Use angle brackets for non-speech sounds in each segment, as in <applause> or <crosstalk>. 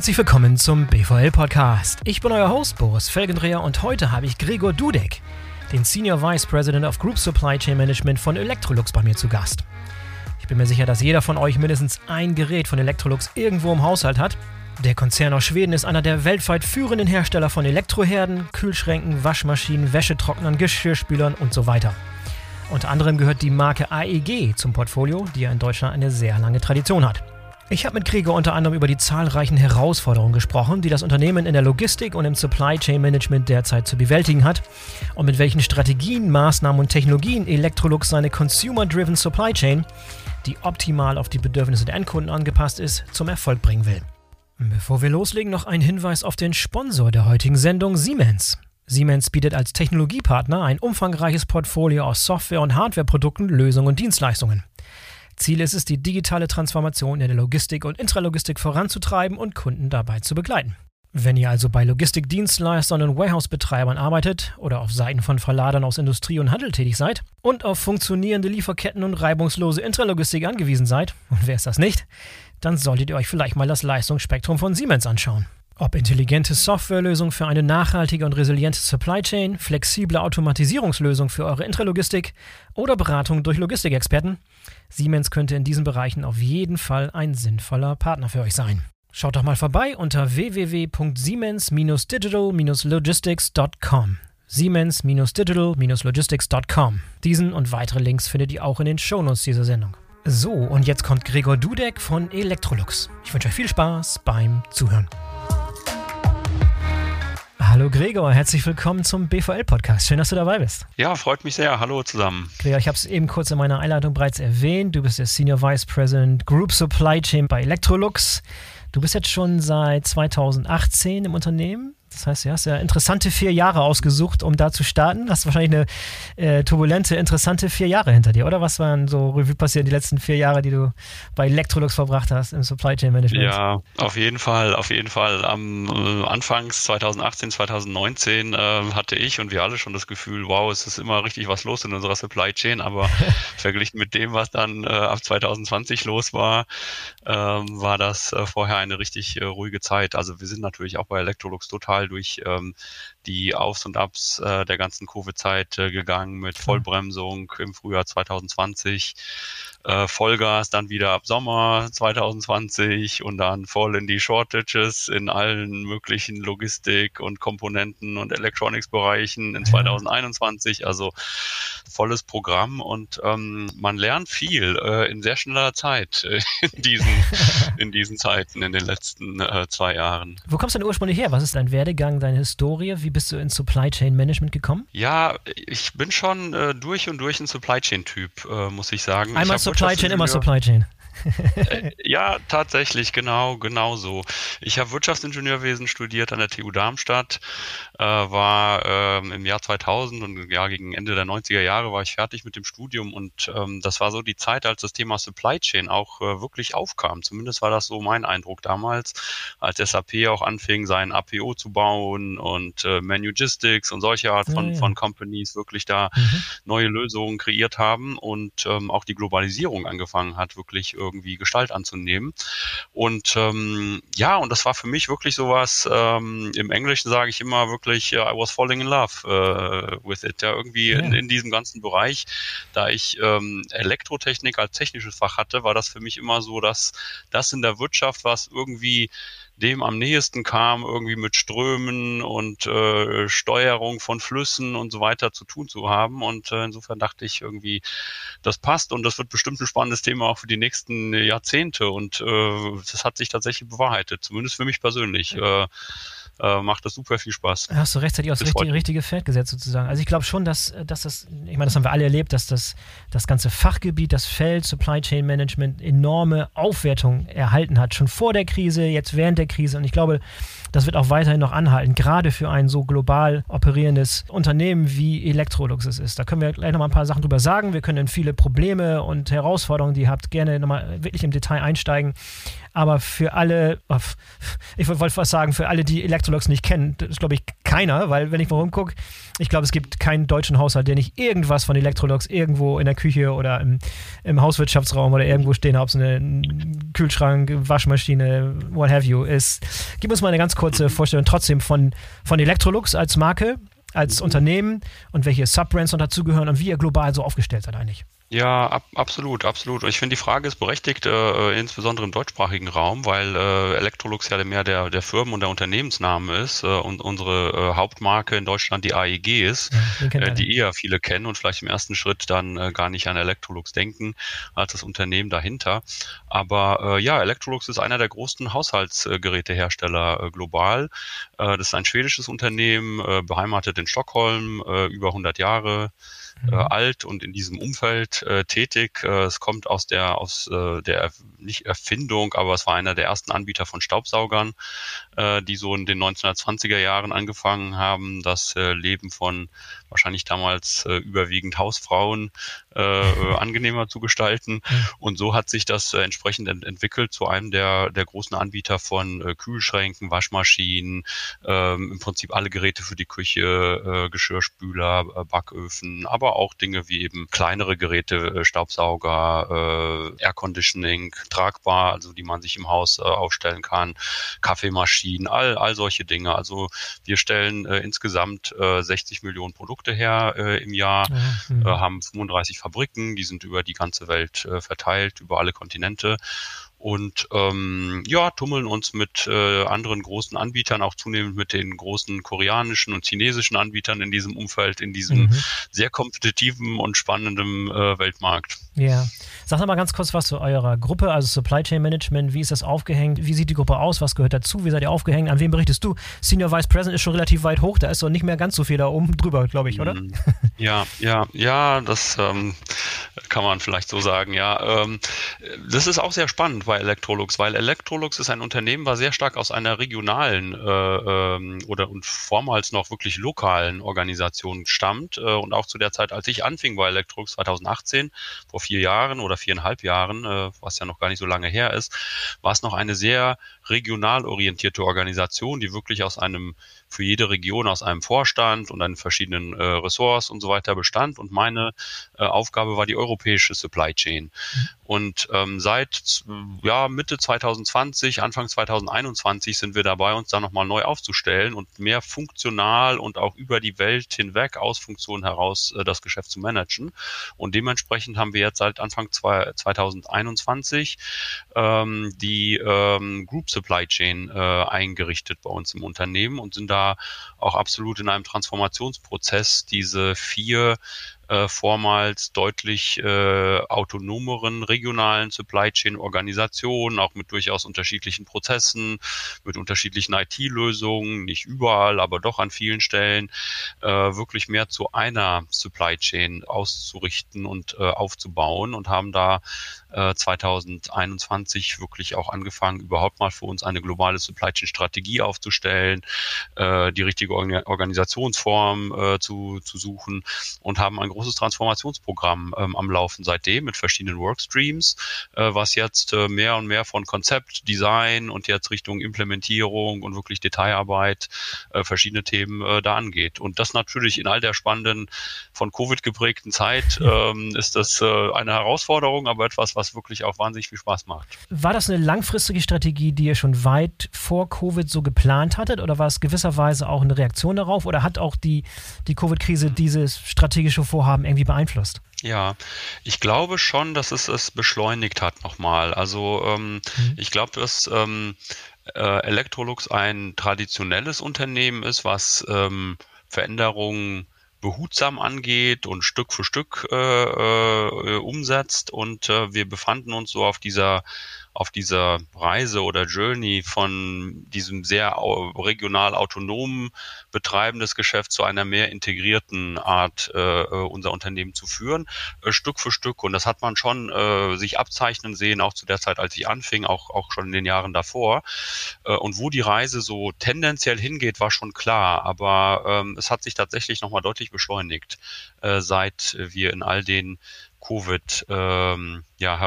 herzlich willkommen zum BVL Podcast. Ich bin euer Host Boris Felgendreher und heute habe ich Gregor Dudek, den Senior Vice President of Group Supply Chain Management von Electrolux bei mir zu Gast. Ich bin mir sicher, dass jeder von euch mindestens ein Gerät von Electrolux irgendwo im Haushalt hat. Der Konzern aus Schweden ist einer der weltweit führenden Hersteller von Elektroherden, Kühlschränken, Waschmaschinen, Wäschetrocknern, Geschirrspülern und so weiter. Unter anderem gehört die Marke AEG zum Portfolio, die ja in Deutschland eine sehr lange Tradition hat. Ich habe mit Gregor unter anderem über die zahlreichen Herausforderungen gesprochen, die das Unternehmen in der Logistik und im Supply Chain Management derzeit zu bewältigen hat und mit welchen Strategien, Maßnahmen und Technologien Electrolux seine Consumer-Driven Supply Chain, die optimal auf die Bedürfnisse der Endkunden angepasst ist, zum Erfolg bringen will. Bevor wir loslegen, noch ein Hinweis auf den Sponsor der heutigen Sendung, Siemens. Siemens bietet als Technologiepartner ein umfangreiches Portfolio aus Software- und Hardwareprodukten, Lösungen und Dienstleistungen. Ziel ist es, die digitale Transformation in der Logistik und Intralogistik voranzutreiben und Kunden dabei zu begleiten. Wenn ihr also bei Logistikdienstleistern und Warehouse-Betreibern arbeitet oder auf Seiten von Verladern aus Industrie und Handel tätig seid und auf funktionierende Lieferketten und reibungslose Intralogistik angewiesen seid, und wer ist das nicht, dann solltet ihr euch vielleicht mal das Leistungsspektrum von Siemens anschauen. Ob intelligente Softwarelösung für eine nachhaltige und resiliente Supply Chain, flexible Automatisierungslösung für eure Intralogistik oder Beratung durch Logistikexperten, Siemens könnte in diesen Bereichen auf jeden Fall ein sinnvoller Partner für euch sein. Schaut doch mal vorbei unter www.siemens-digital-logistics.com. Siemens-digital-logistics.com. Diesen und weitere Links findet ihr auch in den Shownotes dieser Sendung. So, und jetzt kommt Gregor Dudek von Electrolux. Ich wünsche euch viel Spaß beim Zuhören. Hallo Gregor, herzlich willkommen zum BVL-Podcast. Schön, dass du dabei bist. Ja, freut mich sehr. Hallo zusammen. Gregor, ich habe es eben kurz in meiner Einleitung bereits erwähnt. Du bist der Senior Vice President Group Supply Chain bei Electrolux. Du bist jetzt schon seit 2018 im Unternehmen. Das heißt, du hast ja interessante vier Jahre ausgesucht, um da zu starten. Du hast wahrscheinlich eine äh, turbulente, interessante vier Jahre hinter dir, oder? Was waren so Revue passiert die letzten vier Jahre, die du bei Electrolux verbracht hast im Supply Chain Management? Ja, auf jeden Fall, auf jeden Fall. Am äh, Anfangs 2018, 2019 äh, hatte ich und wir alle schon das Gefühl, wow, es ist immer richtig was los in unserer Supply Chain, aber <laughs> verglichen mit dem, was dann äh, ab 2020 los war, ähm, war das äh, vorher eine richtig äh, ruhige Zeit. Also wir sind natürlich auch bei Electrolux total durch ähm, die Aufs und Abs äh, der ganzen Covid-Zeit äh, gegangen mit Vollbremsung im Frühjahr 2020 äh, Vollgas dann wieder ab Sommer 2020 und dann voll in die Shortages in allen möglichen Logistik und Komponenten und Electronics-Bereichen in 2021. Also volles Programm und ähm, man lernt viel äh, in sehr schneller Zeit äh, in, diesen, <laughs> in diesen Zeiten, in den letzten äh, zwei Jahren. Wo kommst du denn ursprünglich her? Was ist dein Werdegang, deine Historie? Wie bist du ins Supply Chain Management gekommen? Ja, ich bin schon äh, durch und durch ein Supply Chain-Typ, äh, muss ich sagen. Einmal ich Supply Chain, immer Supply Chain. Äh, ja, tatsächlich, genau, genau so. Ich habe Wirtschaftsingenieurwesen studiert an der TU Darmstadt, äh, war ähm, im Jahr 2000 und ja, gegen Ende der 90er Jahre war ich fertig mit dem Studium und ähm, das war so die Zeit, als das Thema Supply Chain auch äh, wirklich aufkam. Zumindest war das so mein Eindruck damals, als SAP auch anfing, sein APO zu bauen und äh, Manugistics und solche Art von, ja, ja. von Companies wirklich da mhm. neue Lösungen kreiert haben und ähm, auch die Globalisierung angefangen hat, wirklich irgendwie Gestalt anzunehmen. Und ähm, ja, und das war für mich wirklich sowas, ähm, im Englischen sage ich immer wirklich, uh, I was falling in love uh, with it. Ja, irgendwie ja. In, in diesem ganzen Bereich, da ich ähm, Elektrotechnik als technisches Fach hatte, war das für mich immer so, dass das in der Wirtschaft, was irgendwie dem am nächsten kam, irgendwie mit Strömen und äh, Steuerung von Flüssen und so weiter zu tun zu haben. Und äh, insofern dachte ich irgendwie, das passt und das wird bestimmt ein spannendes Thema auch für die nächsten Jahrzehnte. Und äh, das hat sich tatsächlich bewahrheitet, zumindest für mich persönlich. Äh, äh, macht das super viel Spaß. Hast du rechtzeitig aufs richtige, richtige Feld gesetzt sozusagen. Also ich glaube schon, dass, dass das, ich meine, das haben wir alle erlebt, dass das, das ganze Fachgebiet, das Feld Supply Chain Management enorme Aufwertung erhalten hat. Schon vor der Krise, jetzt während der Krise. Und ich glaube, das wird auch weiterhin noch anhalten, gerade für ein so global operierendes Unternehmen wie Electrolux es ist. Da können wir gleich nochmal ein paar Sachen drüber sagen. Wir können in viele Probleme und Herausforderungen, die ihr habt, gerne nochmal wirklich im Detail einsteigen. Aber für alle, ich wollte fast sagen, für alle, die Electrolux nicht kennen, das ist glaube ich keiner, weil wenn ich mal rumgucke, ich glaube, es gibt keinen deutschen Haushalt, der nicht irgendwas von Electrolux irgendwo in der Küche oder im, im Hauswirtschaftsraum oder irgendwo stehen hat, ob es ein Kühlschrank, Waschmaschine, what have you ist. Gib uns mal eine ganz kurze Vorstellung trotzdem von, von Electrolux als Marke, als mhm. Unternehmen und welche Subbrands noch dazugehören und wie ihr global so aufgestellt seid eigentlich. Ja, ab, absolut, absolut. Ich finde, die Frage ist berechtigt, äh, insbesondere im deutschsprachigen Raum, weil äh, Electrolux ja mehr der, der Firmen- und der Unternehmensname ist äh, und unsere äh, Hauptmarke in Deutschland die AEG ist, ja, äh, die eher viele kennen und vielleicht im ersten Schritt dann äh, gar nicht an Electrolux denken, als das Unternehmen dahinter. Aber äh, ja, Electrolux ist einer der großen Haushaltsgerätehersteller äh, global. Äh, das ist ein schwedisches Unternehmen, äh, beheimatet in Stockholm, äh, über 100 Jahre äh, mhm. alt und in diesem Umfeld äh, tätig. Äh, es kommt aus der aus äh, der nicht Erfindung, aber es war einer der ersten Anbieter von Staubsaugern, äh, die so in den 1920er Jahren angefangen haben, das äh, Leben von wahrscheinlich damals äh, überwiegend Hausfrauen äh, äh, angenehmer zu gestalten. Und so hat sich das äh, entsprechend ent entwickelt zu einem der, der großen Anbieter von äh, Kühlschränken, Waschmaschinen, ähm, im Prinzip alle Geräte für die Küche, äh, Geschirrspüler, äh, Backöfen, aber auch Dinge wie eben kleinere Geräte, äh, Staubsauger, äh, Air Conditioning, tragbar, also die man sich im Haus äh, aufstellen kann, Kaffeemaschinen, all, all solche Dinge. Also wir stellen äh, insgesamt äh, 60 Millionen Produkte her äh, im Jahr, mhm. äh, haben 35 Fabriken, die sind über die ganze Welt äh, verteilt, über alle Kontinente und ähm, ja, tummeln uns mit äh, anderen großen Anbietern, auch zunehmend mit den großen koreanischen und chinesischen Anbietern in diesem Umfeld, in diesem mhm. sehr kompetitiven und spannenden äh, Weltmarkt. Ja. Sag noch mal ganz kurz was zu eurer Gruppe, also Supply Chain Management. Wie ist das aufgehängt? Wie sieht die Gruppe aus? Was gehört dazu? Wie seid ihr aufgehängt? An wen berichtest du? Senior Vice President ist schon relativ weit hoch. Da ist doch nicht mehr ganz so viel da oben <laughs> drüber, glaube ich, oder? Mhm. Ja, ja, ja, das ähm, kann man vielleicht so sagen. Ja, ähm, das ist auch sehr spannend bei Electrolux, weil Electrolux ist ein Unternehmen, war sehr stark aus einer regionalen äh, ähm, oder und vormals noch wirklich lokalen Organisation stammt äh, und auch zu der Zeit, als ich anfing bei Electrolux 2018, vor vier Jahren oder viereinhalb Jahren, äh, was ja noch gar nicht so lange her ist, war es noch eine sehr regional orientierte Organisation, die wirklich aus einem für jede Region aus einem Vorstand und einen verschiedenen äh, Ressorts und so weiter bestand. Und meine äh, Aufgabe war die europäische Supply Chain. Mhm. Und ähm, seit ja, Mitte 2020, Anfang 2021 sind wir dabei, uns da nochmal neu aufzustellen und mehr funktional und auch über die Welt hinweg aus Funktionen heraus äh, das Geschäft zu managen. Und dementsprechend haben wir jetzt seit Anfang zwei, 2021 ähm, die ähm, Group Supply Chain äh, eingerichtet bei uns im Unternehmen und sind da auch absolut in einem Transformationsprozess, diese vier äh, vormals deutlich äh, autonomeren regionalen Supply Chain Organisationen, auch mit durchaus unterschiedlichen Prozessen, mit unterschiedlichen IT-Lösungen, nicht überall, aber doch an vielen Stellen, äh, wirklich mehr zu einer Supply Chain auszurichten und äh, aufzubauen und haben da äh, 2021 wirklich auch angefangen, überhaupt mal für uns eine globale Supply Chain Strategie aufzustellen, äh, die richtige Organisationsform äh, zu, zu suchen und haben ein großes Transformationsprogramm ähm, am Laufen seitdem mit verschiedenen Workstreams, äh, was jetzt äh, mehr und mehr von Konzept, Design und jetzt Richtung Implementierung und wirklich Detailarbeit äh, verschiedene Themen äh, da angeht. Und das natürlich in all der spannenden, von Covid geprägten Zeit ähm, ist das äh, eine Herausforderung, aber etwas, was wirklich auch wahnsinnig viel Spaß macht. War das eine langfristige Strategie, die ihr schon weit vor Covid so geplant hattet oder war es gewisserweise auch eine Reaktion darauf oder hat auch die, die Covid-Krise dieses strategische Vorhaben Vorhaben irgendwie beeinflusst? Ja, ich glaube schon, dass es es beschleunigt hat nochmal. Also ähm, mhm. ich glaube, dass ähm, äh, Electrolux ein traditionelles Unternehmen ist, was ähm, Veränderungen behutsam angeht und Stück für Stück äh, äh, umsetzt. Und äh, wir befanden uns so auf dieser auf dieser Reise oder Journey von diesem sehr regional autonomen Betreiben des Geschäfts zu einer mehr integrierten Art, äh, unser Unternehmen zu führen, äh, Stück für Stück. Und das hat man schon äh, sich abzeichnen sehen, auch zu der Zeit, als ich anfing, auch, auch schon in den Jahren davor. Äh, und wo die Reise so tendenziell hingeht, war schon klar. Aber ähm, es hat sich tatsächlich nochmal deutlich beschleunigt, äh, seit wir in all den Covid ähm, ja,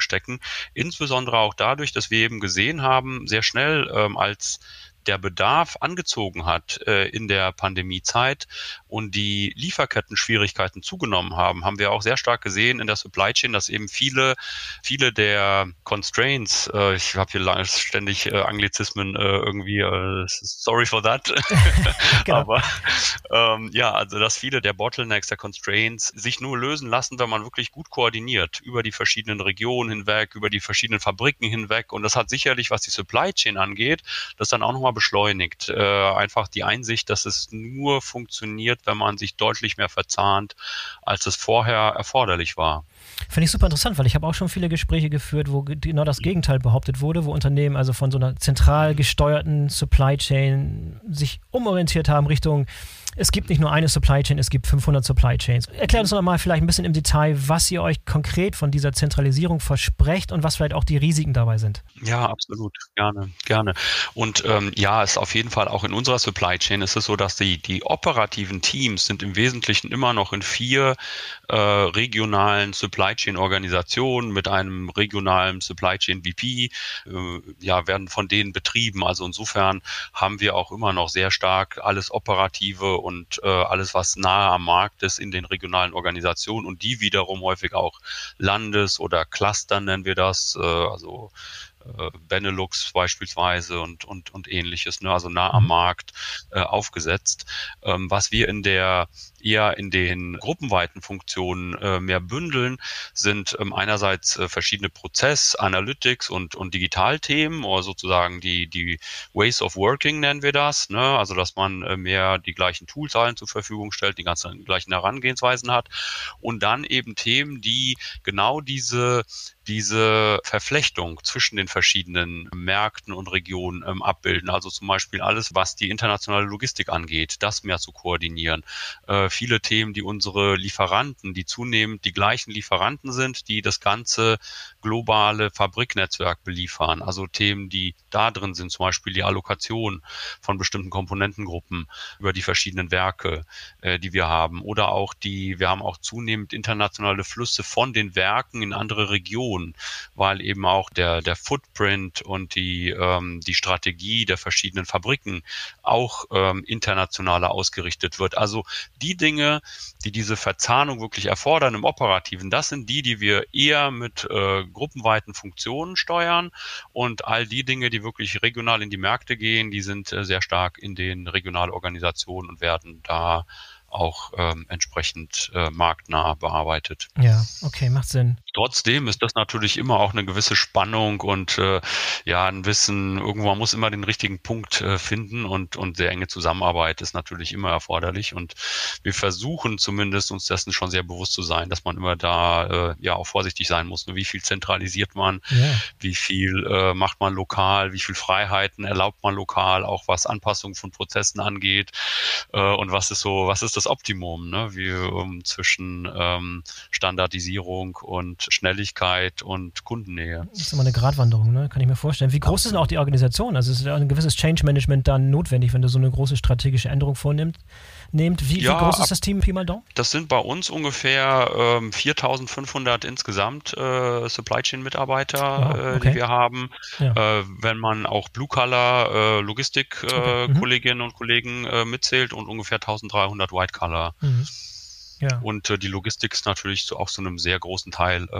stecken. Insbesondere auch dadurch, dass wir eben gesehen haben, sehr schnell ähm, als der Bedarf angezogen hat äh, in der Pandemiezeit und die Lieferketten-Schwierigkeiten zugenommen haben, haben wir auch sehr stark gesehen in der Supply Chain, dass eben viele, viele der Constraints, äh, ich habe hier ständig äh, Anglizismen äh, irgendwie, äh, sorry for that, <laughs> <laughs> genau. aber ähm, ja, also dass viele der Bottlenecks, der Constraints sich nur lösen lassen, wenn man wirklich gut koordiniert über die verschiedenen Regionen hinweg, über die verschiedenen Fabriken hinweg und das hat sicherlich, was die Supply Chain angeht, das dann auch nochmal beschleunigt. Äh, einfach die Einsicht, dass es nur funktioniert, wenn man sich deutlich mehr verzahnt, als es vorher erforderlich war. Finde ich super interessant, weil ich habe auch schon viele Gespräche geführt, wo genau das Gegenteil behauptet wurde, wo Unternehmen also von so einer zentral gesteuerten Supply Chain sich umorientiert haben Richtung es gibt nicht nur eine Supply Chain, es gibt 500 Supply Chains. Erklärt uns doch mal vielleicht ein bisschen im Detail, was ihr euch konkret von dieser Zentralisierung versprecht und was vielleicht auch die Risiken dabei sind. Ja, absolut. Gerne, gerne. Und ähm, ja, ist auf jeden Fall auch in unserer Supply Chain ist es so, dass die, die operativen Teams sind im Wesentlichen immer noch in vier äh, regionalen Supply Chain Organisationen mit einem regionalen Supply Chain VP, äh, ja, werden von denen betrieben. Also insofern haben wir auch immer noch sehr stark alles operative und äh, alles, was nahe am Markt ist in den regionalen Organisationen und die wiederum häufig auch Landes- oder Cluster nennen wir das, äh, also Benelux beispielsweise und, und, und ähnliches, ne, also nah am mhm. Markt äh, aufgesetzt. Ähm, was wir in der eher in den gruppenweiten Funktionen äh, mehr bündeln, sind ähm, einerseits äh, verschiedene Prozess, Analytics und, und Digitalthemen oder sozusagen die, die Ways of Working nennen wir das, ne? also dass man äh, mehr die gleichen Tools allen zur Verfügung stellt, die ganzen gleichen Herangehensweisen hat und dann eben Themen, die genau diese diese Verflechtung zwischen den verschiedenen Märkten und Regionen ähm, abbilden. Also zum Beispiel alles, was die internationale Logistik angeht, das mehr zu koordinieren. Äh, viele Themen, die unsere Lieferanten, die zunehmend die gleichen Lieferanten sind, die das ganze globale Fabriknetzwerk beliefern. Also Themen, die da drin sind, zum Beispiel die Allokation von bestimmten Komponentengruppen über die verschiedenen Werke, äh, die wir haben. Oder auch die, wir haben auch zunehmend internationale Flüsse von den Werken in andere Regionen, weil eben auch der, der Footprint und die, ähm, die Strategie der verschiedenen Fabriken auch ähm, internationaler ausgerichtet wird. Also die Dinge, die diese Verzahnung wirklich erfordern im Operativen, das sind die, die wir eher mit äh, gruppenweiten Funktionen steuern und all die Dinge, die wirklich regional in die Märkte gehen, die sind äh, sehr stark in den Regionalorganisationen und werden da auch ähm, entsprechend äh, marktnah bearbeitet. Ja, okay, macht Sinn. Trotzdem ist das natürlich immer auch eine gewisse Spannung und äh, ja, ein Wissen, irgendwo muss immer den richtigen Punkt äh, finden und, und sehr enge Zusammenarbeit ist natürlich immer erforderlich. Und wir versuchen zumindest uns dessen schon sehr bewusst zu sein, dass man immer da äh, ja auch vorsichtig sein muss. Wie viel zentralisiert man, ja. wie viel äh, macht man lokal, wie viel Freiheiten erlaubt man lokal, auch was Anpassungen von Prozessen angeht äh, und was ist so, was ist das Optimum, ne? wie um, zwischen ähm, Standardisierung und Schnelligkeit und Kundennähe. Das ist immer eine Gratwanderung, ne? kann ich mir vorstellen. Wie groß ist denn auch die Organisation? Also ist ein gewisses Change Management dann notwendig, wenn du so eine große strategische Änderung vornimmst? Nehmt. Wie, ja, wie groß ist das Team Pi mal Daumen? Das sind bei uns ungefähr ähm, 4.500 insgesamt äh, Supply Chain Mitarbeiter, wow, okay. äh, die wir haben. Ja. Äh, wenn man auch Blue Color äh, Logistik okay. mhm. Kolleginnen und Kollegen äh, mitzählt und ungefähr 1.300 White Color. Mhm. Ja. Und äh, die Logistik ist natürlich so, auch so einem sehr großen Teil äh,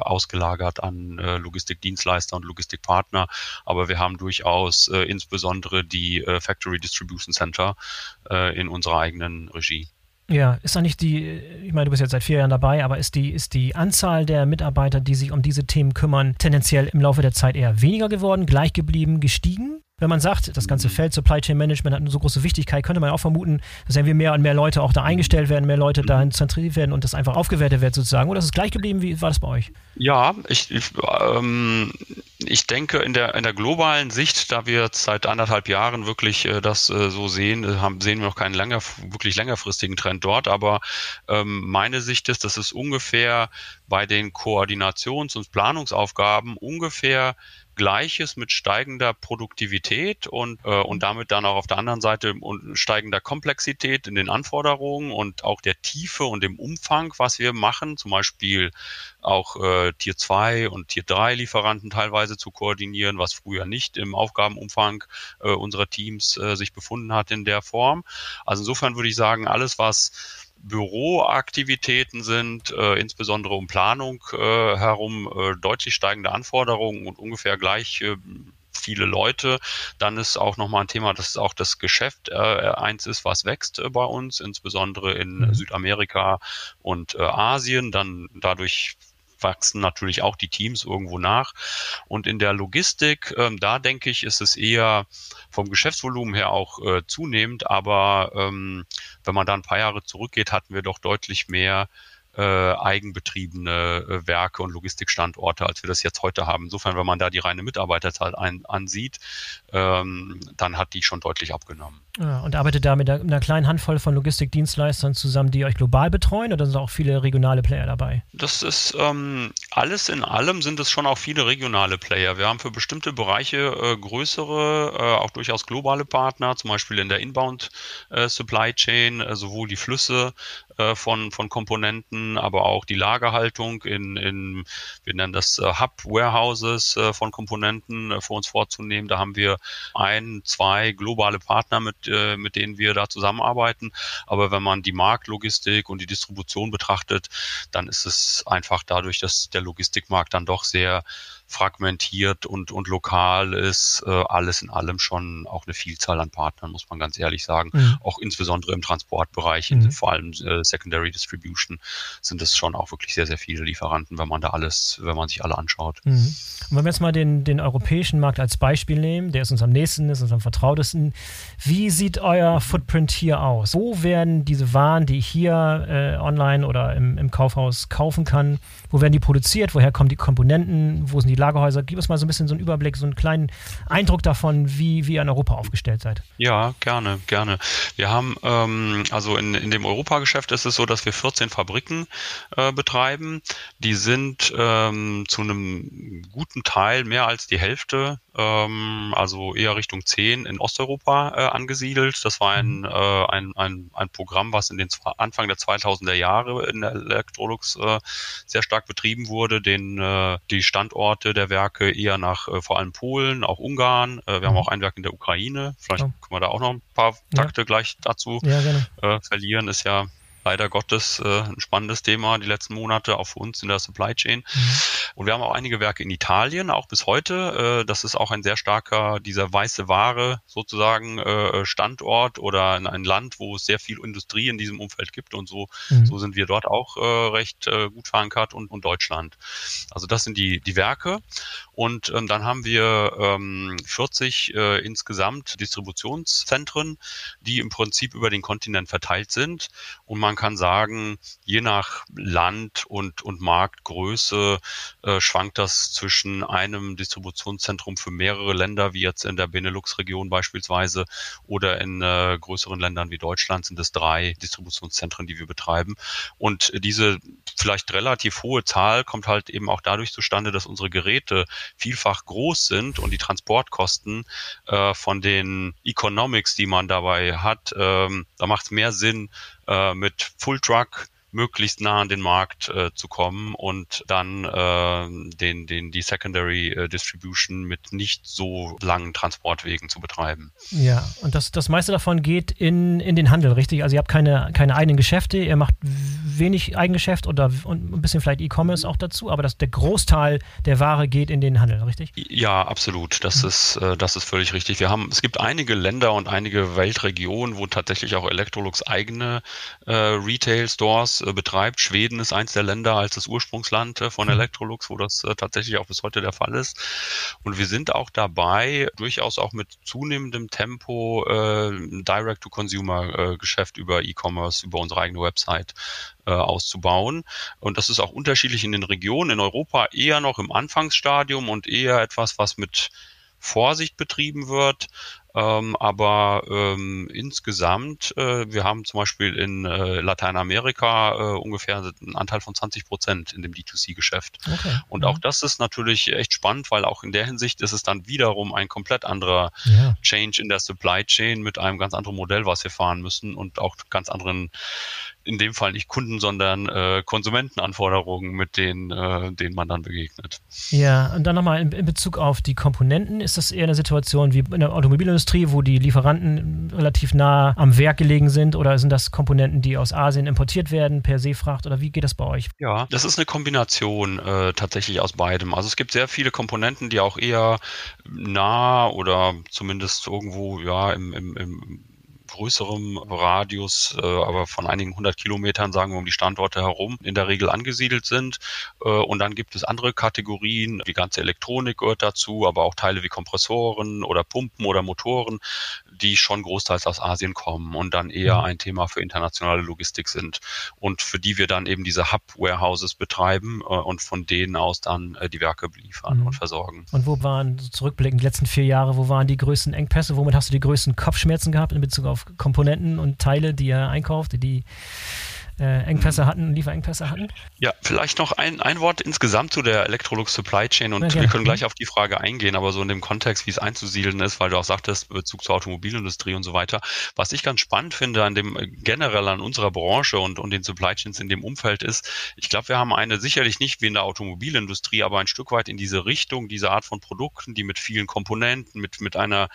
ausgelagert an äh, Logistikdienstleister und Logistikpartner. Aber wir haben durchaus äh, insbesondere die äh, Factory Distribution Center äh, in unserer eigenen Regie. Ja, ist da nicht die, ich meine, du bist jetzt seit vier Jahren dabei, aber ist die, ist die Anzahl der Mitarbeiter, die sich um diese Themen kümmern, tendenziell im Laufe der Zeit eher weniger geworden, gleich geblieben, gestiegen? Wenn man sagt, das ganze Feld Supply Chain Management hat eine so große Wichtigkeit, könnte man auch vermuten, dass irgendwie mehr und mehr Leute auch da eingestellt werden, mehr Leute dahin zentriert werden und das einfach aufgewertet wird sozusagen. Oder ist es gleich geblieben? Wie war das bei euch? Ja, ich, ich, ähm, ich denke in der, in der globalen Sicht, da wir seit anderthalb Jahren wirklich äh, das äh, so sehen, äh, haben, sehen wir noch keinen länger, wirklich längerfristigen Trend dort. Aber ähm, meine Sicht ist, dass es ungefähr bei den Koordinations- und Planungsaufgaben ungefähr Gleiches mit steigender Produktivität und, äh, und damit dann auch auf der anderen Seite steigender Komplexität in den Anforderungen und auch der Tiefe und dem Umfang, was wir machen, zum Beispiel auch äh, Tier 2 und Tier 3 Lieferanten teilweise zu koordinieren, was früher nicht im Aufgabenumfang äh, unserer Teams äh, sich befunden hat in der Form. Also insofern würde ich sagen, alles, was Büroaktivitäten sind, äh, insbesondere um Planung äh, herum, äh, deutlich steigende Anforderungen und ungefähr gleich äh, viele Leute. Dann ist auch nochmal ein Thema, dass auch das Geschäft äh, eins ist, was wächst äh, bei uns, insbesondere in mhm. Südamerika und äh, Asien. Dann dadurch wachsen natürlich auch die Teams irgendwo nach. Und in der Logistik, ähm, da denke ich, ist es eher vom Geschäftsvolumen her auch äh, zunehmend. Aber ähm, wenn man da ein paar Jahre zurückgeht, hatten wir doch deutlich mehr äh, eigenbetriebene äh, Werke und Logistikstandorte, als wir das jetzt heute haben. Insofern, wenn man da die reine Mitarbeiterzahl ein, ansieht, ähm, dann hat die schon deutlich abgenommen. Ja, und arbeitet da mit einer, kleinen Handvoll von Logistikdienstleistern zusammen, die euch global betreuen oder sind auch viele regionale Player dabei? Das ist ähm, alles in allem sind es schon auch viele regionale Player. Wir haben für bestimmte Bereiche äh, größere, äh, auch durchaus globale Partner, zum Beispiel in der Inbound äh, Supply Chain, äh, sowohl die Flüsse äh, von, von Komponenten, aber auch die Lagerhaltung in, in wir nennen das äh, Hub-Warehouses äh, von Komponenten für uns vorzunehmen. Da haben wir ein, zwei globale Partner, mit, äh, mit denen wir da zusammenarbeiten. Aber wenn man die Marktlogistik und die Distribution betrachtet, dann ist es einfach dadurch, dass der Logistikmarkt dann doch sehr fragmentiert und, und lokal ist, äh, alles in allem schon auch eine Vielzahl an Partnern, muss man ganz ehrlich sagen. Mhm. Auch insbesondere im Transportbereich, mhm. vor allem äh, Secondary Distribution, sind es schon auch wirklich sehr, sehr viele Lieferanten, wenn man da alles, wenn man sich alle anschaut. Mhm. Und wenn wir jetzt mal den, den europäischen Markt als Beispiel nehmen, der ist uns am nächsten, ist uns am vertrautesten. Wie sieht euer Footprint hier aus? Wo werden diese Waren, die ich hier äh, online oder im, im Kaufhaus kaufen kann, wo werden die produziert? Woher kommen die Komponenten? Wo sind die Lagerhäuser? Gib uns mal so ein bisschen so einen Überblick, so einen kleinen Eindruck davon, wie, wie ihr in Europa aufgestellt seid. Ja, gerne, gerne. Wir haben, ähm, also in, in dem Europageschäft ist es so, dass wir 14 Fabriken äh, betreiben. Die sind ähm, zu einem guten Teil mehr als die Hälfte ähm, also eher Richtung 10 in Osteuropa äh, angesiedelt. Das war ein, mhm. äh, ein, ein, ein Programm, was in den Anfang der 2000er Jahre in der Electrolux äh, sehr stark betrieben wurde, den äh, die Standorte der Werke eher nach äh, vor allem Polen, auch Ungarn. Äh, wir haben mhm. auch ein Werk in der Ukraine. Vielleicht oh. können wir da auch noch ein paar Takte ja. gleich dazu ja, äh, verlieren. Ist ja leider Gottes äh, ein spannendes Thema die letzten Monate, auch für uns in der Supply Chain. Mhm. Und wir haben auch einige Werke in Italien, auch bis heute. Äh, das ist auch ein sehr starker, dieser weiße Ware sozusagen äh, Standort oder in ein Land, wo es sehr viel Industrie in diesem Umfeld gibt. Und so, mhm. so sind wir dort auch äh, recht äh, gut verankert und, und Deutschland. Also das sind die, die Werke. Und ähm, dann haben wir ähm, 40 äh, insgesamt Distributionszentren, die im Prinzip über den Kontinent verteilt sind. Und man kann sagen, je nach Land und, und Marktgröße äh, schwankt das zwischen einem Distributionszentrum für mehrere Länder, wie jetzt in der Benelux-Region beispielsweise, oder in äh, größeren Ländern wie Deutschland sind es drei Distributionszentren, die wir betreiben. Und diese vielleicht relativ hohe Zahl kommt halt eben auch dadurch zustande, dass unsere Geräte vielfach groß sind und die Transportkosten äh, von den Economics, die man dabei hat, ähm, da macht es mehr Sinn, äh, mit Full Truck möglichst nah an den Markt äh, zu kommen und dann äh, den, den, die Secondary äh, Distribution mit nicht so langen Transportwegen zu betreiben. Ja, und das, das meiste davon geht in, in den Handel, richtig? Also ihr habt keine, keine eigenen Geschäfte, ihr macht wenig Eigengeschäft oder und ein bisschen vielleicht E-Commerce auch dazu, aber das, der Großteil der Ware geht in den Handel, richtig? Ja, absolut. Das, mhm. ist, äh, das ist völlig richtig. Wir haben, es gibt einige Länder und einige Weltregionen, wo tatsächlich auch Electrolux eigene äh, Retail-Stores betreibt. Schweden ist eins der Länder als das Ursprungsland äh, von mhm. Electrolux, wo das äh, tatsächlich auch bis heute der Fall ist. Und wir sind auch dabei, durchaus auch mit zunehmendem Tempo äh, Direct-to-Consumer-Geschäft über E-Commerce, über unsere eigene Website äh, auszubauen. Und das ist auch unterschiedlich in den Regionen. In Europa eher noch im Anfangsstadium und eher etwas, was mit Vorsicht betrieben wird. Ähm, aber ähm, insgesamt, äh, wir haben zum Beispiel in äh, Lateinamerika äh, ungefähr einen Anteil von 20 Prozent in dem D2C-Geschäft. Okay. Und mhm. auch das ist natürlich echt spannend, weil auch in der Hinsicht ist es dann wiederum ein komplett anderer ja. Change in der Supply Chain mit einem ganz anderen Modell, was wir fahren müssen und auch ganz anderen in dem Fall nicht Kunden, sondern äh, Konsumentenanforderungen, mit denen, äh, denen man dann begegnet. Ja, und dann nochmal in, in, Bezug auf die Komponenten, ist das eher eine Situation wie in der Automobilindustrie, wo die Lieferanten relativ nah am Werk gelegen sind oder sind das Komponenten, die aus Asien importiert werden, per Seefracht oder wie geht das bei euch? Ja, das ist eine Kombination äh, tatsächlich aus beidem. Also es gibt sehr viele Komponenten, die auch eher nah oder zumindest irgendwo ja im, im, im größerem Radius, äh, aber von einigen hundert Kilometern, sagen wir, um die Standorte herum in der Regel angesiedelt sind. Äh, und dann gibt es andere Kategorien, die ganze Elektronik gehört dazu, aber auch Teile wie Kompressoren oder Pumpen oder Motoren, die schon großteils aus Asien kommen und dann eher mhm. ein Thema für internationale Logistik sind und für die wir dann eben diese Hub-Warehouses betreiben äh, und von denen aus dann die Werke liefern mhm. und versorgen. Und wo waren, zurückblickend, die letzten vier Jahre, wo waren die größten Engpässe? Womit hast du die größten Kopfschmerzen gehabt in Bezug auf Komponenten und Teile, die ihr einkauft, die äh, Engpässe hatten, Lieferengpässe hatten? Ja, vielleicht noch ein, ein Wort insgesamt zu der Electrolux Supply Chain und ja, wir können gleich auf die Frage eingehen, aber so in dem Kontext, wie es einzusiedeln ist, weil du auch sagtest, Bezug zur Automobilindustrie und so weiter. Was ich ganz spannend finde an dem generell an unserer Branche und, und den Supply Chains in dem Umfeld ist, ich glaube, wir haben eine sicherlich nicht wie in der Automobilindustrie, aber ein Stück weit in diese Richtung, diese Art von Produkten, die mit vielen Komponenten, mit, mit einer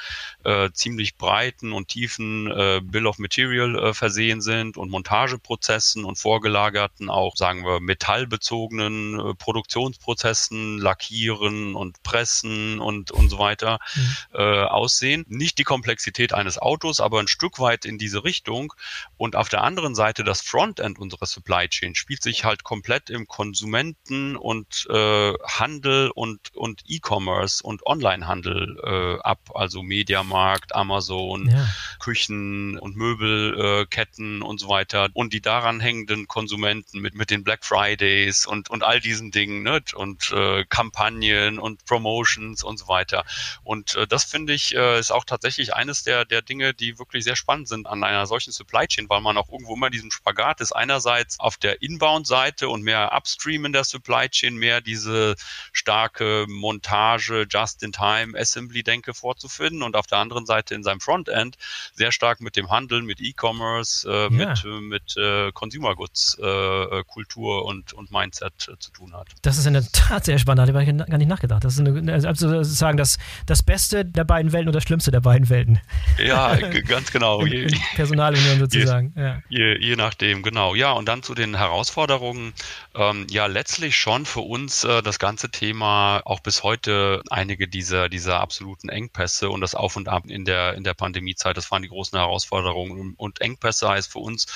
äh, ziemlich breiten und tiefen äh, Bill of Material äh, versehen sind und Montageprozessen Prozessen und vorgelagerten, auch sagen wir metallbezogenen äh, Produktionsprozessen, Lackieren und Pressen und, und so weiter mhm. äh, aussehen. Nicht die Komplexität eines Autos, aber ein Stück weit in diese Richtung. Und auf der anderen Seite das Frontend unserer Supply Chain spielt sich halt komplett im Konsumenten- und äh, Handel und, und E-Commerce und Onlinehandel äh, ab, also Mediamarkt, Amazon, ja. Küchen- und Möbelketten äh, und so weiter. Und die daran dranhängenden Konsumenten mit, mit den Black Fridays und, und all diesen Dingen ne? und äh, Kampagnen und Promotions und so weiter. Und äh, das finde ich äh, ist auch tatsächlich eines der, der Dinge, die wirklich sehr spannend sind an einer solchen Supply Chain, weil man auch irgendwo immer diesen Spagat ist. Einerseits auf der Inbound-Seite und mehr Upstream in der Supply Chain, mehr diese starke Montage, Just-in-Time, Assembly-Denke vorzufinden und auf der anderen Seite in seinem Frontend sehr stark mit dem Handel, mit E-Commerce, äh, ja. mit, mit äh, Consumer Goods äh, äh, Kultur und, und Mindset äh, zu tun hat. Das ist in der Tat sehr spannend, da habe ich gar nicht nachgedacht. Das ist eine, also sozusagen das, das Beste der beiden Welten und das Schlimmste der beiden Welten. Ja, <laughs> ganz genau. Je, Personalunion sozusagen. Je, ja. je, je, nachdem, genau. Ja, und dann zu den Herausforderungen. Ähm, ja, letztlich schon für uns äh, das ganze Thema auch bis heute einige dieser, dieser absoluten Engpässe und das Auf und Ab in der, in der Pandemiezeit, das waren die großen Herausforderungen. Und Engpässe heißt für uns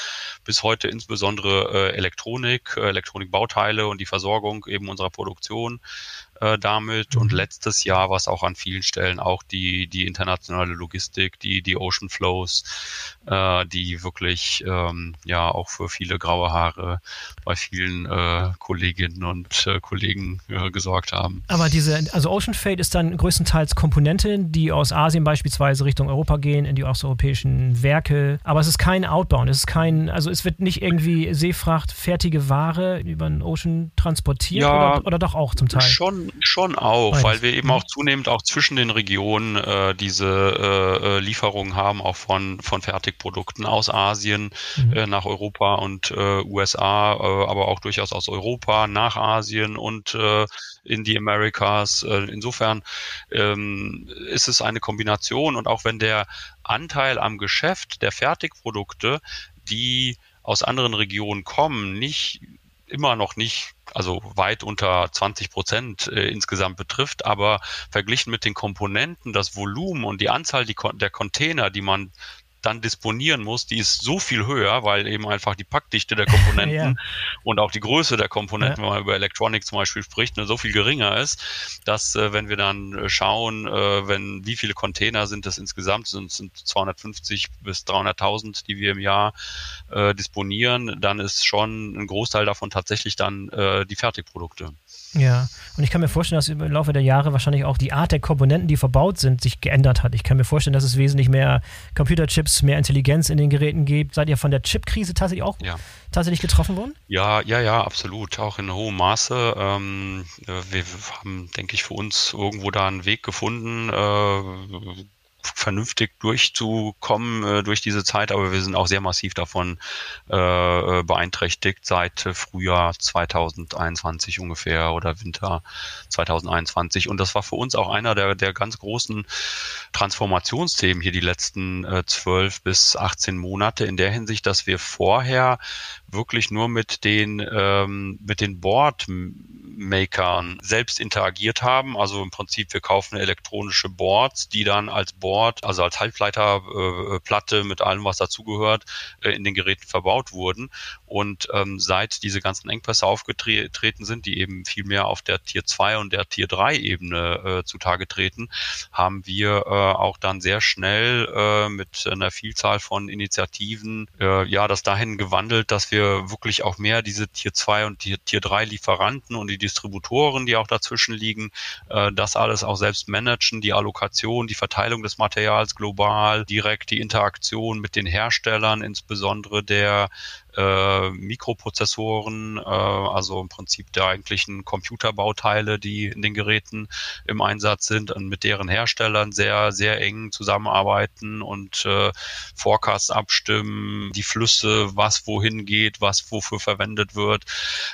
bis heute insbesondere äh, Elektronik, äh, Elektronikbauteile und die Versorgung eben unserer Produktion äh, damit. Und mhm. letztes Jahr war es auch an vielen Stellen auch die, die internationale Logistik, die, die Ocean Flows, äh, die wirklich ähm, ja auch für viele graue Haare bei vielen äh, Kolleginnen und äh, Kollegen äh, gesorgt haben. Aber diese, also Ocean Fate ist dann größtenteils Komponenten, die aus Asien beispielsweise Richtung Europa gehen, in die osteuropäischen Werke. Aber es ist kein Outbound, es ist kein, also es wird nicht irgendwie Seefracht, fertige Ware über den Ocean transportiert ja, oder, oder doch auch zum Teil? Schon, schon auch, Beides. weil wir eben auch zunehmend auch zwischen den Regionen äh, diese äh, äh Lieferungen haben, auch von, von Fertigprodukten aus Asien mhm. äh, nach Europa und äh, USA, äh, aber auch durchaus aus Europa nach Asien und in die Americas. Insofern ähm, ist es eine Kombination und auch wenn der Anteil am Geschäft der Fertigprodukte, die aus anderen Regionen kommen, nicht immer noch nicht, also weit unter 20 Prozent äh, insgesamt betrifft, aber verglichen mit den Komponenten, das Volumen und die Anzahl die, der Container, die man dann disponieren muss, die ist so viel höher, weil eben einfach die Packdichte der Komponenten <laughs> ja. und auch die Größe der Komponenten, ja. wenn man über Electronic zum Beispiel spricht, ne, so viel geringer ist, dass äh, wenn wir dann äh, schauen, äh, wenn wie viele Container sind das insgesamt, sind, sind 250 bis 300.000, die wir im Jahr äh, disponieren, dann ist schon ein Großteil davon tatsächlich dann äh, die Fertigprodukte. Ja, und ich kann mir vorstellen, dass im Laufe der Jahre wahrscheinlich auch die Art der Komponenten, die verbaut sind, sich geändert hat. Ich kann mir vorstellen, dass es wesentlich mehr Computerchips, mehr Intelligenz in den Geräten gibt. Seid ihr von der Chipkrise tatsächlich auch ja. tatsächlich getroffen worden? Ja, ja, ja, absolut. Auch in hohem Maße. Ähm, wir haben, denke ich, für uns irgendwo da einen Weg gefunden, äh, vernünftig durchzukommen äh, durch diese Zeit, aber wir sind auch sehr massiv davon äh, äh beeinträchtigt seit Frühjahr 2021 ungefähr oder Winter 2021. Und das war für uns auch einer der, der ganz großen Transformationsthemen hier die letzten 12 bis 18 Monate in der Hinsicht, dass wir vorher wirklich nur mit den, ähm, mit den Boardmakern selbst interagiert haben. Also im Prinzip, wir kaufen elektronische Boards, die dann als Board, also als Halbleiterplatte äh, mit allem, was dazugehört, äh, in den Geräten verbaut wurden. Und ähm, seit diese ganzen Engpässe aufgetreten sind, die eben viel mehr auf der Tier 2 und der Tier 3 Ebene äh, zutage treten, haben wir äh, auch dann sehr schnell äh, mit einer Vielzahl von Initiativen äh, ja das dahin gewandelt, dass wir wir wirklich auch mehr diese Tier 2 und Tier, Tier 3 Lieferanten und die Distributoren, die auch dazwischen liegen, äh, das alles auch selbst managen, die Allokation, die Verteilung des Materials global, direkt die Interaktion mit den Herstellern, insbesondere der äh, Mikroprozessoren, äh, also im Prinzip der eigentlichen Computerbauteile, die in den Geräten im Einsatz sind und mit deren Herstellern sehr, sehr eng zusammenarbeiten und äh, Forecasts abstimmen, die Flüsse, was wohin geht, was wofür verwendet wird.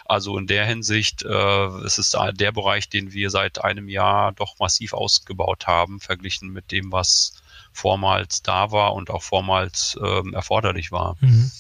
Also in der Hinsicht, äh, es ist der Bereich, den wir seit einem Jahr doch massiv ausgebaut haben, verglichen mit dem, was vormals da war und auch vormals ähm, erforderlich war. Mhm.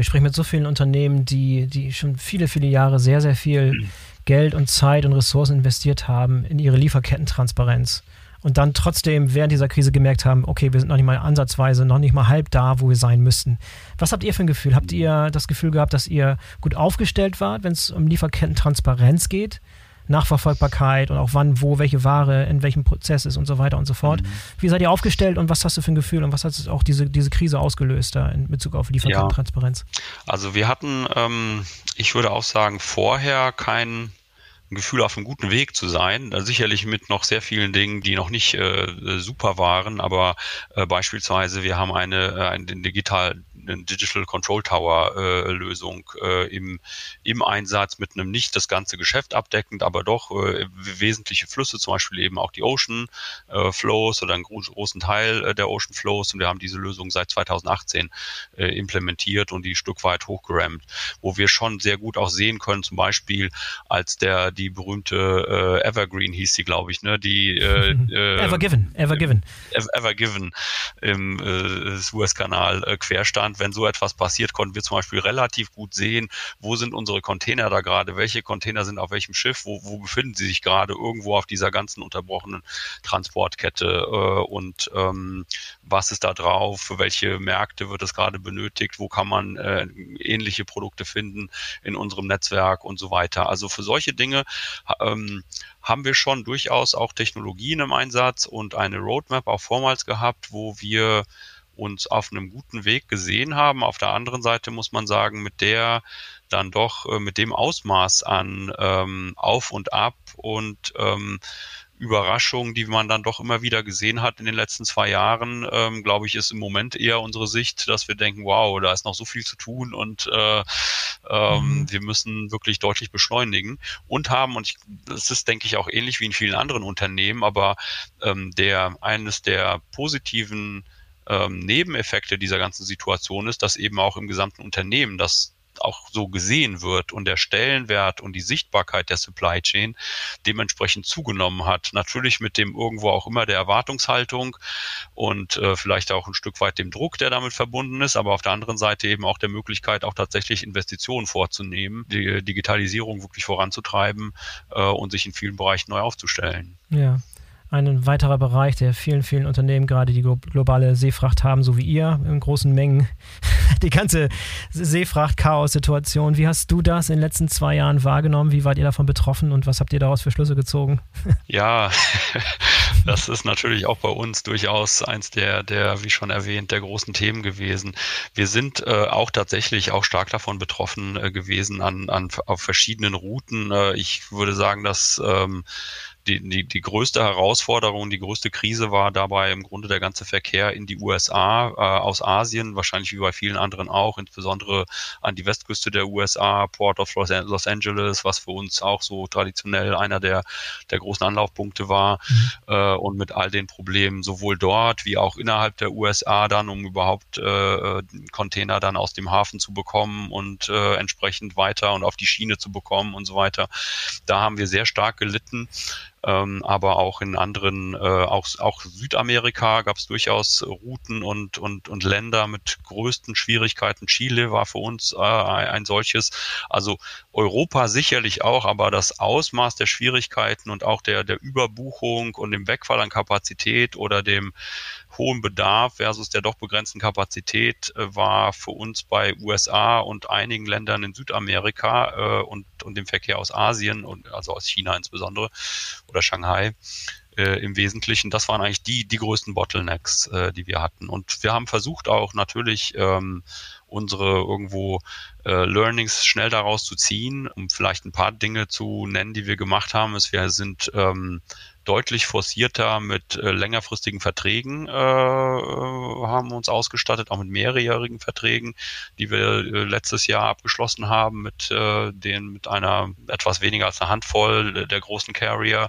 Ich spreche mit so vielen Unternehmen, die, die schon viele, viele Jahre sehr, sehr viel mhm. Geld und Zeit und Ressourcen investiert haben in ihre Lieferkettentransparenz und dann trotzdem während dieser Krise gemerkt haben, okay, wir sind noch nicht mal ansatzweise, noch nicht mal halb da, wo wir sein müssten. Was habt ihr für ein Gefühl? Habt ihr das Gefühl gehabt, dass ihr gut aufgestellt wart, wenn es um Lieferkettentransparenz geht? Nachverfolgbarkeit und auch wann, wo, welche Ware in welchem Prozess ist und so weiter und so fort. Mhm. Wie seid ihr aufgestellt und was hast du für ein Gefühl und was hat auch diese, diese Krise ausgelöst da in Bezug auf Lieferkettentransparenz? Ja. Also wir hatten, ähm, ich würde auch sagen, vorher kein Gefühl, auf einem guten Weg zu sein. Sicherlich mit noch sehr vielen Dingen, die noch nicht äh, super waren, aber äh, beispielsweise wir haben eine, äh, eine digital eine Digital Control Tower äh, Lösung äh, im, im Einsatz mit einem nicht das ganze Geschäft abdeckend, aber doch äh, wesentliche Flüsse, zum Beispiel eben auch die Ocean äh, Flows oder einen großen Teil äh, der Ocean Flows. Und wir haben diese Lösung seit 2018 äh, implementiert und die Stück weit hochgerammt, wo wir schon sehr gut auch sehen können, zum Beispiel als der die berühmte äh, Evergreen hieß sie, glaube ich, ne, die äh, <laughs> äh, Evergiven, Evergiven, Evergiven im äh, Suezkanal äh, querstand Deutschland, wenn so etwas passiert, konnten wir zum Beispiel relativ gut sehen, wo sind unsere Container da gerade, welche Container sind auf welchem Schiff, wo, wo befinden sie sich gerade irgendwo auf dieser ganzen unterbrochenen Transportkette äh, und ähm, was ist da drauf, für welche Märkte wird es gerade benötigt, wo kann man äh, ähnliche Produkte finden in unserem Netzwerk und so weiter. Also für solche Dinge ähm, haben wir schon durchaus auch Technologien im Einsatz und eine Roadmap auch vormals gehabt, wo wir uns auf einem guten Weg gesehen haben. Auf der anderen Seite muss man sagen, mit der dann doch, äh, mit dem Ausmaß an ähm, Auf und Ab und ähm, Überraschungen, die man dann doch immer wieder gesehen hat in den letzten zwei Jahren, ähm, glaube ich, ist im Moment eher unsere Sicht, dass wir denken, wow, da ist noch so viel zu tun und äh, ähm, mhm. wir müssen wirklich deutlich beschleunigen und haben, und ich, das ist, denke ich, auch ähnlich wie in vielen anderen Unternehmen, aber ähm, der eines der positiven ähm, Nebeneffekte dieser ganzen Situation ist, dass eben auch im gesamten Unternehmen das auch so gesehen wird und der Stellenwert und die Sichtbarkeit der Supply Chain dementsprechend zugenommen hat. Natürlich mit dem irgendwo auch immer der Erwartungshaltung und äh, vielleicht auch ein Stück weit dem Druck, der damit verbunden ist, aber auf der anderen Seite eben auch der Möglichkeit, auch tatsächlich Investitionen vorzunehmen, die Digitalisierung wirklich voranzutreiben äh, und sich in vielen Bereichen neu aufzustellen. Ja. Ein weiterer Bereich, der vielen, vielen Unternehmen gerade die globale Seefracht haben, so wie ihr, in großen Mengen. <laughs> Die ganze Seefracht-Chaos-Situation. Wie hast du das in den letzten zwei Jahren wahrgenommen? Wie wart ihr davon betroffen und was habt ihr daraus für Schlüsse gezogen? <laughs> Ja, <laughs> das ist natürlich auch bei uns durchaus eins der, der, wie schon erwähnt, der großen Themen gewesen. Wir sind äh, auch tatsächlich auch stark davon betroffen äh, gewesen an, an, auf verschiedenen Routen. Äh, ich würde sagen, dass ähm, die, die, die größte Herausforderung, die größte Krise war dabei im Grunde der ganze Verkehr in die USA äh, aus Asien, wahrscheinlich wie bei vielen anderen auch, insbesondere an die Westküste der USA, Port of Los Angeles, was für uns auch so traditionell einer der, der großen Anlaufpunkte war mhm. äh, und mit all den Problemen sowohl dort wie auch innerhalb der USA dann, um überhaupt äh, Container dann aus dem Hafen zu bekommen und äh, entsprechend weiter und auf die Schiene zu bekommen und so weiter. Da haben wir sehr stark gelitten ähm, aber auch in anderen, äh, auch, auch Südamerika gab es durchaus Routen und, und, und Länder mit größten Schwierigkeiten. Chile war für uns äh, ein solches. Also Europa sicherlich auch, aber das Ausmaß der Schwierigkeiten und auch der, der Überbuchung und dem Wegfall an Kapazität oder dem hohen Bedarf versus der doch begrenzten Kapazität äh, war für uns bei USA und einigen Ländern in Südamerika äh, und, und dem Verkehr aus Asien und also aus China insbesondere oder Shanghai äh, im Wesentlichen. Das waren eigentlich die, die größten Bottlenecks, die wir hatten. Und wir haben versucht auch natürlich ähm, unsere irgendwo Learnings schnell daraus zu ziehen, um vielleicht ein paar Dinge zu nennen, die wir gemacht haben. Wir sind ähm, deutlich forcierter mit äh, längerfristigen Verträgen äh, haben uns ausgestattet, auch mit mehrjährigen Verträgen, die wir äh, letztes Jahr abgeschlossen haben mit äh, den mit einer etwas weniger als eine Handvoll der großen Carrier.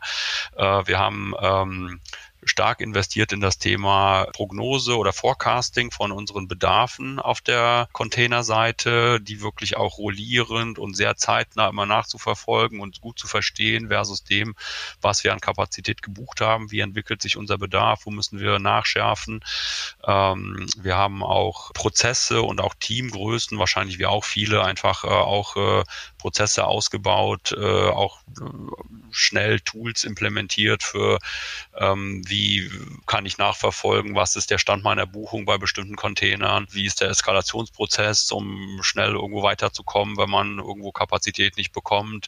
Äh, wir haben ähm, stark investiert in das Thema Prognose oder Forecasting von unseren Bedarfen auf der Containerseite, die wirklich auch rollierend und sehr zeitnah immer nachzuverfolgen und gut zu verstehen versus dem, was wir an Kapazität gebucht haben, wie entwickelt sich unser Bedarf, wo müssen wir nachschärfen. Ähm, wir haben auch Prozesse und auch Teamgrößen, wahrscheinlich wie auch viele, einfach äh, auch äh, Prozesse ausgebaut, äh, auch äh, schnell Tools implementiert für ähm, wie kann ich nachverfolgen, was ist der Stand meiner Buchung bei bestimmten Containern, wie ist der Eskalationsprozess, um schnell irgendwo weiterzukommen, wenn man irgendwo Kapazität nicht bekommt,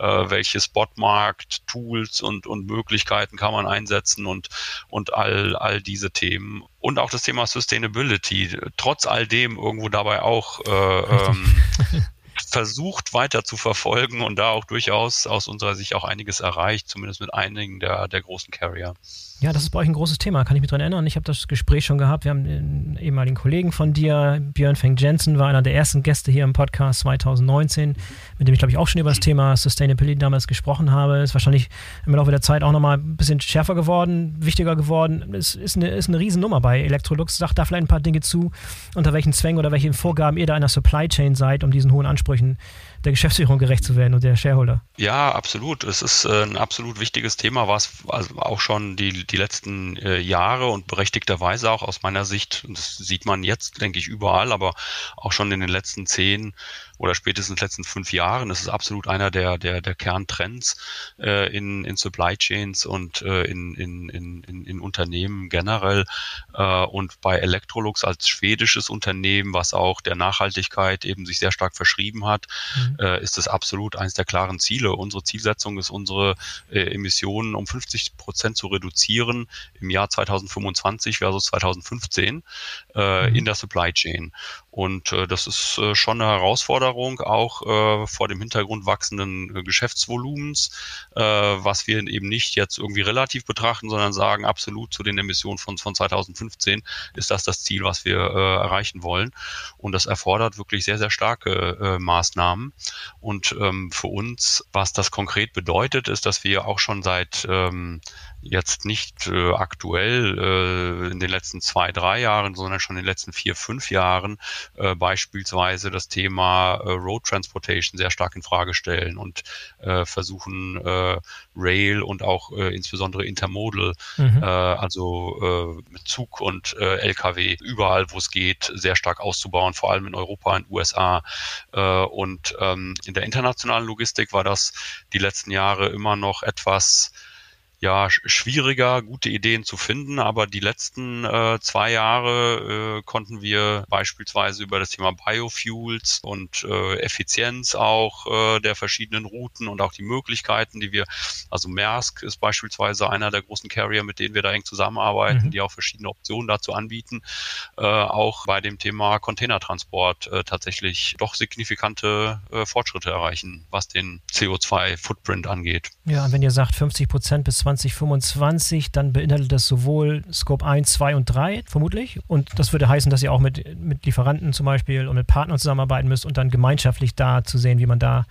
äh, welche Spotmarkt, Tools und, und Möglichkeiten kann man einsetzen und, und all, all diese Themen. Und auch das Thema Sustainability, trotz all dem irgendwo dabei auch äh, ähm, <laughs> versucht weiter zu verfolgen und da auch durchaus aus unserer Sicht auch einiges erreicht, zumindest mit einigen der, der großen Carrier. Ja, das ist bei euch ein großes Thema, kann ich mich daran erinnern. Ich habe das Gespräch schon gehabt. Wir haben einen ehemaligen Kollegen von dir, Björn Feng Jensen, war einer der ersten Gäste hier im Podcast 2019, mit dem ich glaube ich auch schon über das Thema Sustainability damals gesprochen habe. Ist wahrscheinlich im Laufe der Zeit auch nochmal ein bisschen schärfer geworden, wichtiger geworden. Es ist eine, ist eine Riesennummer bei Electrolux. Sagt da vielleicht ein paar Dinge zu, unter welchen Zwängen oder welchen Vorgaben ihr da in der Supply Chain seid, um diesen hohen Ansprüchen der Geschäftsführung gerecht zu werden und der Shareholder. Ja, absolut. Es ist äh, ein absolut wichtiges Thema, was also auch schon die, die letzten äh, Jahre und berechtigterweise auch aus meiner Sicht, das sieht man jetzt, denke ich, überall, aber auch schon in den letzten zehn oder spätestens in den letzten fünf Jahren. Das ist absolut einer der, der, der Kerntrends äh, in, in Supply Chains und äh, in, in, in, in Unternehmen generell. Äh, und bei Electrolux als schwedisches Unternehmen, was auch der Nachhaltigkeit eben sich sehr stark verschrieben hat, mhm. äh, ist es absolut eines der klaren Ziele. Unsere Zielsetzung ist, unsere äh, Emissionen um 50 Prozent zu reduzieren im Jahr 2025 versus 2015 äh, mhm. in der Supply Chain. Und äh, das ist äh, schon eine Herausforderung, auch äh, vor dem Hintergrund wachsenden äh, Geschäftsvolumens, äh, was wir eben nicht jetzt irgendwie relativ betrachten, sondern sagen, absolut zu den Emissionen von, von 2015 ist das das Ziel, was wir äh, erreichen wollen. Und das erfordert wirklich sehr, sehr starke äh, Maßnahmen. Und ähm, für uns, was das konkret bedeutet, ist, dass wir auch schon seit ähm, jetzt nicht äh, aktuell äh, in den letzten zwei, drei Jahren, sondern schon in den letzten vier, fünf Jahren äh, beispielsweise das Thema äh, Road Transportation sehr stark in Frage stellen und äh, versuchen äh, Rail und auch äh, insbesondere Intermodal, mhm. äh, also äh, mit Zug und äh, LKW überall, wo es geht, sehr stark auszubauen, vor allem in Europa, in den USA. Äh, und ähm, in der internationalen Logistik war das die letzten Jahre immer noch etwas ja schwieriger, gute Ideen zu finden. Aber die letzten äh, zwei Jahre äh, konnten wir beispielsweise über das Thema Biofuels und äh, Effizienz auch äh, der verschiedenen Routen und auch die Möglichkeiten, die wir, also Maersk ist beispielsweise einer der großen Carrier, mit denen wir da eng zusammenarbeiten, mhm. die auch verschiedene Optionen dazu anbieten, äh, auch bei dem Thema Containertransport äh, tatsächlich doch signifikante äh, Fortschritte erreichen, was den CO2-Footprint angeht. Ja, wenn ihr sagt 50 Prozent bis 2025, dann beinhaltet das sowohl Scope 1, 2 und 3 vermutlich. Und das würde heißen, dass ihr auch mit, mit Lieferanten zum Beispiel und mit Partnern zusammenarbeiten müsst und dann gemeinschaftlich da zu sehen, wie man da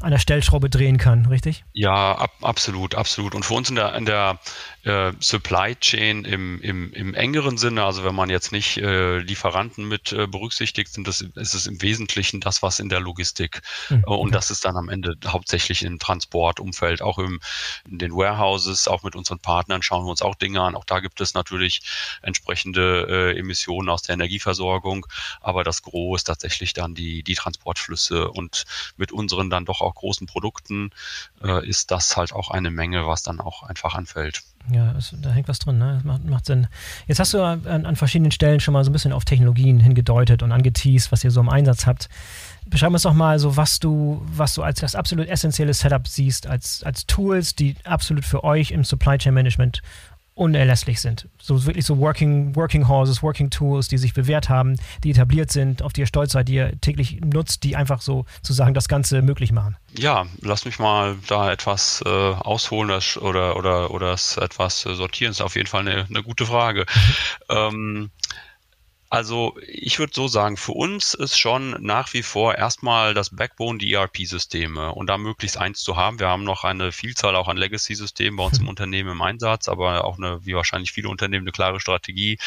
an der Stellschraube drehen kann, richtig? Ja, ab, absolut, absolut. Und für uns in der, in der äh, Supply Chain im, im, im engeren Sinne, also wenn man jetzt nicht äh, Lieferanten mit äh, berücksichtigt, sind das, ist es im Wesentlichen das, was in der Logistik mhm. und das ist dann am Ende hauptsächlich im Transportumfeld, auch im, in den Warehouses, auch mit unseren Partnern schauen wir uns auch Dinge an. Auch da gibt es natürlich entsprechende äh, Emissionen aus der Energieversorgung, aber das Gros ist tatsächlich dann die, die Transportflüsse und mit unseren dann doch auch großen Produkten äh, ist das halt auch eine Menge, was dann auch einfach anfällt. Ja, es, da hängt was drin, ne? Das macht, macht Sinn. Jetzt hast du an, an, verschiedenen Stellen schon mal so ein bisschen auf Technologien hingedeutet und angeteased, was ihr so im Einsatz habt. Beschreib uns doch mal so, was du, was du als das absolut essentielle Setup siehst, als, als Tools, die absolut für euch im Supply Chain Management unerlässlich sind. So wirklich so Working, Working Horses, Working Tools, die sich bewährt haben, die etabliert sind, auf die ihr stolz seid, die ihr täglich nutzt, die einfach so sozusagen das Ganze möglich machen. Ja, lass mich mal da etwas äh, ausholen das, oder, oder, oder das etwas sortieren. Das ist auf jeden Fall eine, eine gute Frage. Mhm. ähm, also ich würde so sagen, für uns ist schon nach wie vor erstmal das Backbone die ERP-Systeme und da möglichst eins zu haben. Wir haben noch eine Vielzahl auch an Legacy-Systemen bei uns im <laughs> Unternehmen im Einsatz, aber auch eine, wie wahrscheinlich viele Unternehmen, eine klare Strategie,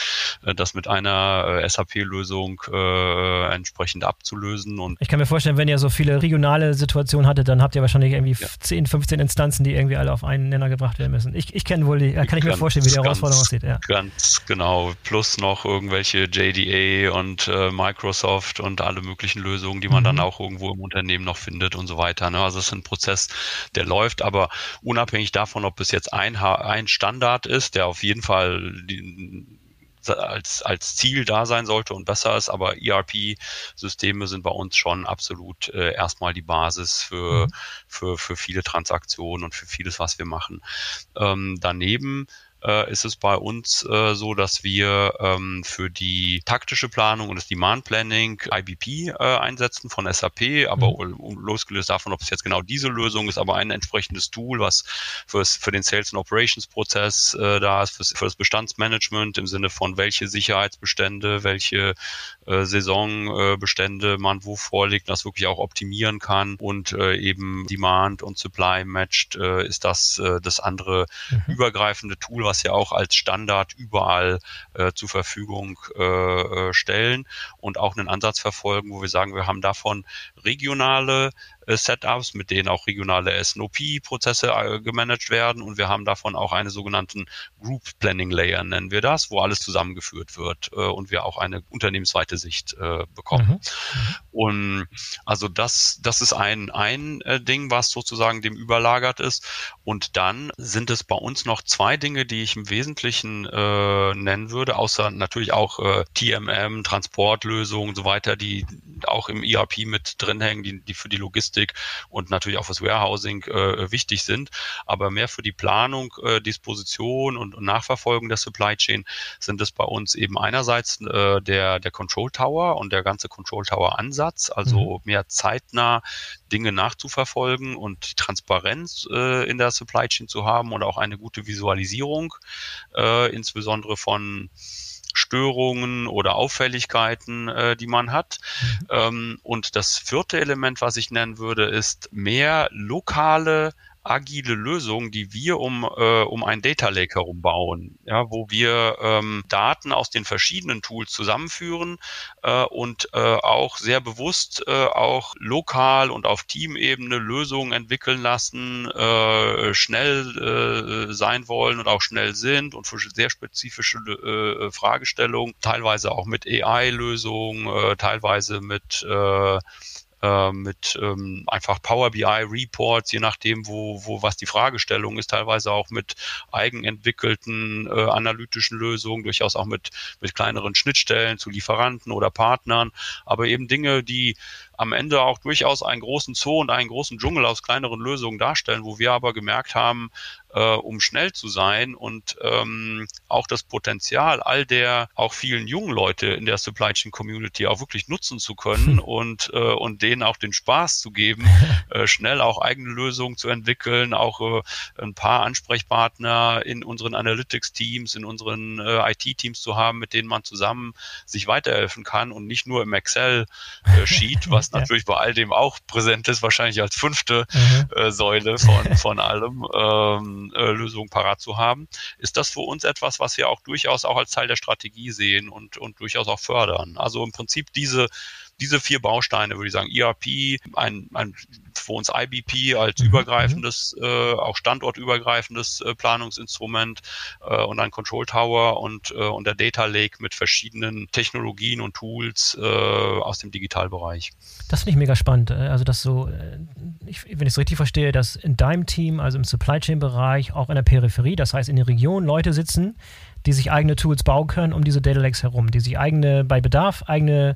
äh, das mit einer äh, SAP-Lösung äh, entsprechend abzulösen. Und ich kann mir vorstellen, wenn ihr so viele regionale Situationen hattet, dann habt ihr wahrscheinlich irgendwie ja. 10, 15 Instanzen, die irgendwie alle auf einen Nenner gebracht werden müssen. Ich, ich kenne wohl die, kann ich mir vorstellen, wie die Herausforderung aussieht. Ja. Ganz genau. Plus noch irgendwelche JD JDA und äh, Microsoft und alle möglichen Lösungen, die man mhm. dann auch irgendwo im Unternehmen noch findet und so weiter. Ne? Also es ist ein Prozess, der läuft, aber unabhängig davon, ob es jetzt ein, ein Standard ist, der auf jeden Fall die, als, als Ziel da sein sollte und besser ist, aber ERP-Systeme sind bei uns schon absolut äh, erstmal die Basis für, mhm. für, für viele Transaktionen und für vieles, was wir machen. Ähm, daneben äh, ist es bei uns äh, so, dass wir ähm, für die taktische Planung und das Demand Planning IBP äh, einsetzen von SAP, aber mhm. losgelöst davon, ob es jetzt genau diese Lösung ist, aber ein entsprechendes Tool, was fürs, für den Sales and Operations Prozess äh, da ist, für, für das Bestandsmanagement im Sinne von welche Sicherheitsbestände, welche äh, Saisonbestände man wo vorliegt, das wirklich auch optimieren kann und äh, eben Demand und Supply matcht, äh, ist das äh, das andere mhm. übergreifende Tool, was ja auch als Standard überall äh, zur Verfügung äh, äh, stellen und auch einen Ansatz verfolgen, wo wir sagen, wir haben davon regionale äh, Setups, mit denen auch regionale SNOP-Prozesse äh, gemanagt werden und wir haben davon auch einen sogenannten Group Planning Layer, nennen wir das, wo alles zusammengeführt wird äh, und wir auch eine unternehmensweite Sicht bekommen. Mhm. Und also das, das ist ein, ein Ding, was sozusagen dem überlagert ist. Und dann sind es bei uns noch zwei Dinge, die ich im Wesentlichen äh, nennen würde, außer natürlich auch äh, TMM, Transportlösungen und so weiter, die auch im ERP mit drin hängen, die, die für die Logistik und natürlich auch fürs Warehousing äh, wichtig sind. Aber mehr für die Planung, äh, Disposition und, und Nachverfolgung der Supply Chain sind es bei uns eben einerseits äh, der, der Control Tower und der ganze Control Tower Ansatz, also mhm. mehr zeitnah Dinge nachzuverfolgen und die Transparenz äh, in der Supply Chain zu haben und auch eine gute Visualisierung, äh, insbesondere von Störungen oder Auffälligkeiten, äh, die man hat. Mhm. Ähm, und das vierte Element, was ich nennen würde, ist mehr lokale agile Lösung, die wir um, äh, um ein Data Lake herum bauen, ja, wo wir ähm, Daten aus den verschiedenen Tools zusammenführen äh, und äh, auch sehr bewusst äh, auch lokal und auf Teamebene Lösungen entwickeln lassen, äh, schnell äh, sein wollen und auch schnell sind und für sehr spezifische äh, Fragestellungen, teilweise auch mit AI-Lösungen, äh, teilweise mit äh, äh, mit ähm, einfach Power BI Reports, je nachdem, wo, wo was die Fragestellung ist, teilweise auch mit eigenentwickelten äh, analytischen Lösungen, durchaus auch mit, mit kleineren Schnittstellen zu Lieferanten oder Partnern, aber eben Dinge, die am Ende auch durchaus einen großen Zoo und einen großen Dschungel aus kleineren Lösungen darstellen, wo wir aber gemerkt haben, äh, um schnell zu sein und ähm, auch das Potenzial all der auch vielen jungen Leute in der Supply Chain Community auch wirklich nutzen zu können und, äh, und denen auch den Spaß zu geben, <laughs> äh, schnell auch eigene Lösungen zu entwickeln, auch äh, ein paar Ansprechpartner in unseren Analytics-Teams, in unseren äh, IT-Teams zu haben, mit denen man zusammen sich weiterhelfen kann und nicht nur im Excel-Sheet, <laughs> was ja. natürlich bei all dem auch präsent ist, wahrscheinlich als fünfte mhm. äh, Säule von, von allem. Ähm, äh, Lösungen parat zu haben, ist das für uns etwas, was wir auch durchaus auch als Teil der Strategie sehen und, und durchaus auch fördern. Also im Prinzip diese diese vier Bausteine, würde ich sagen, ERP, ein, ein für uns IBP als mhm. übergreifendes, äh, auch standortübergreifendes äh, Planungsinstrument äh, und ein Control Tower und, äh, und der Data Lake mit verschiedenen Technologien und Tools äh, aus dem Digitalbereich. Das finde ich mega spannend. Äh, also, dass so, äh, ich, wenn ich es richtig verstehe, dass in deinem Team, also im Supply Chain Bereich, auch in der Peripherie, das heißt in der Region, Leute sitzen, die sich eigene Tools bauen können um diese Data Lakes herum, die sich eigene, bei Bedarf eigene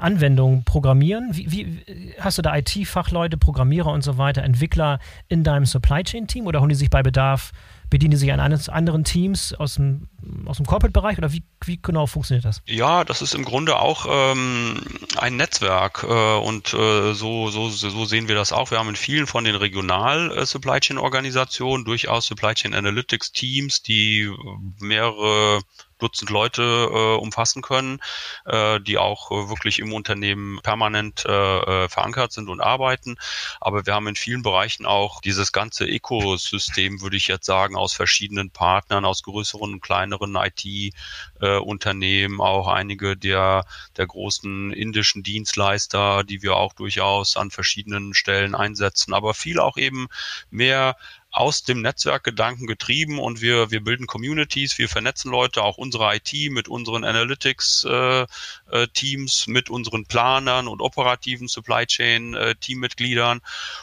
Anwendungen programmieren? Wie, wie hast du da IT-Fachleute, Programmierer und so weiter, Entwickler in deinem Supply Chain Team oder holen die sich bei Bedarf, bedienen die sich an eines anderen Teams aus dem, aus dem Corporate-Bereich oder wie, wie genau funktioniert das? Ja, das ist im Grunde auch ähm, ein Netzwerk äh, und äh, so, so, so sehen wir das auch. Wir haben in vielen von den regional äh, Supply Chain Organisationen durchaus Supply Chain Analytics Teams, die mehrere Dutzend Leute äh, umfassen können, äh, die auch äh, wirklich im Unternehmen permanent äh, äh, verankert sind und arbeiten. Aber wir haben in vielen Bereichen auch dieses ganze Ökosystem, würde ich jetzt sagen, aus verschiedenen Partnern, aus größeren und kleineren IT-Unternehmen, äh, auch einige der, der großen indischen Dienstleister, die wir auch durchaus an verschiedenen Stellen einsetzen, aber viel auch eben mehr aus dem Netzwerkgedanken getrieben und wir, wir bilden Communities, wir vernetzen Leute, auch unsere IT mit unseren Analytics-Teams, äh, äh, mit unseren Planern und operativen Supply Chain-Teammitgliedern äh,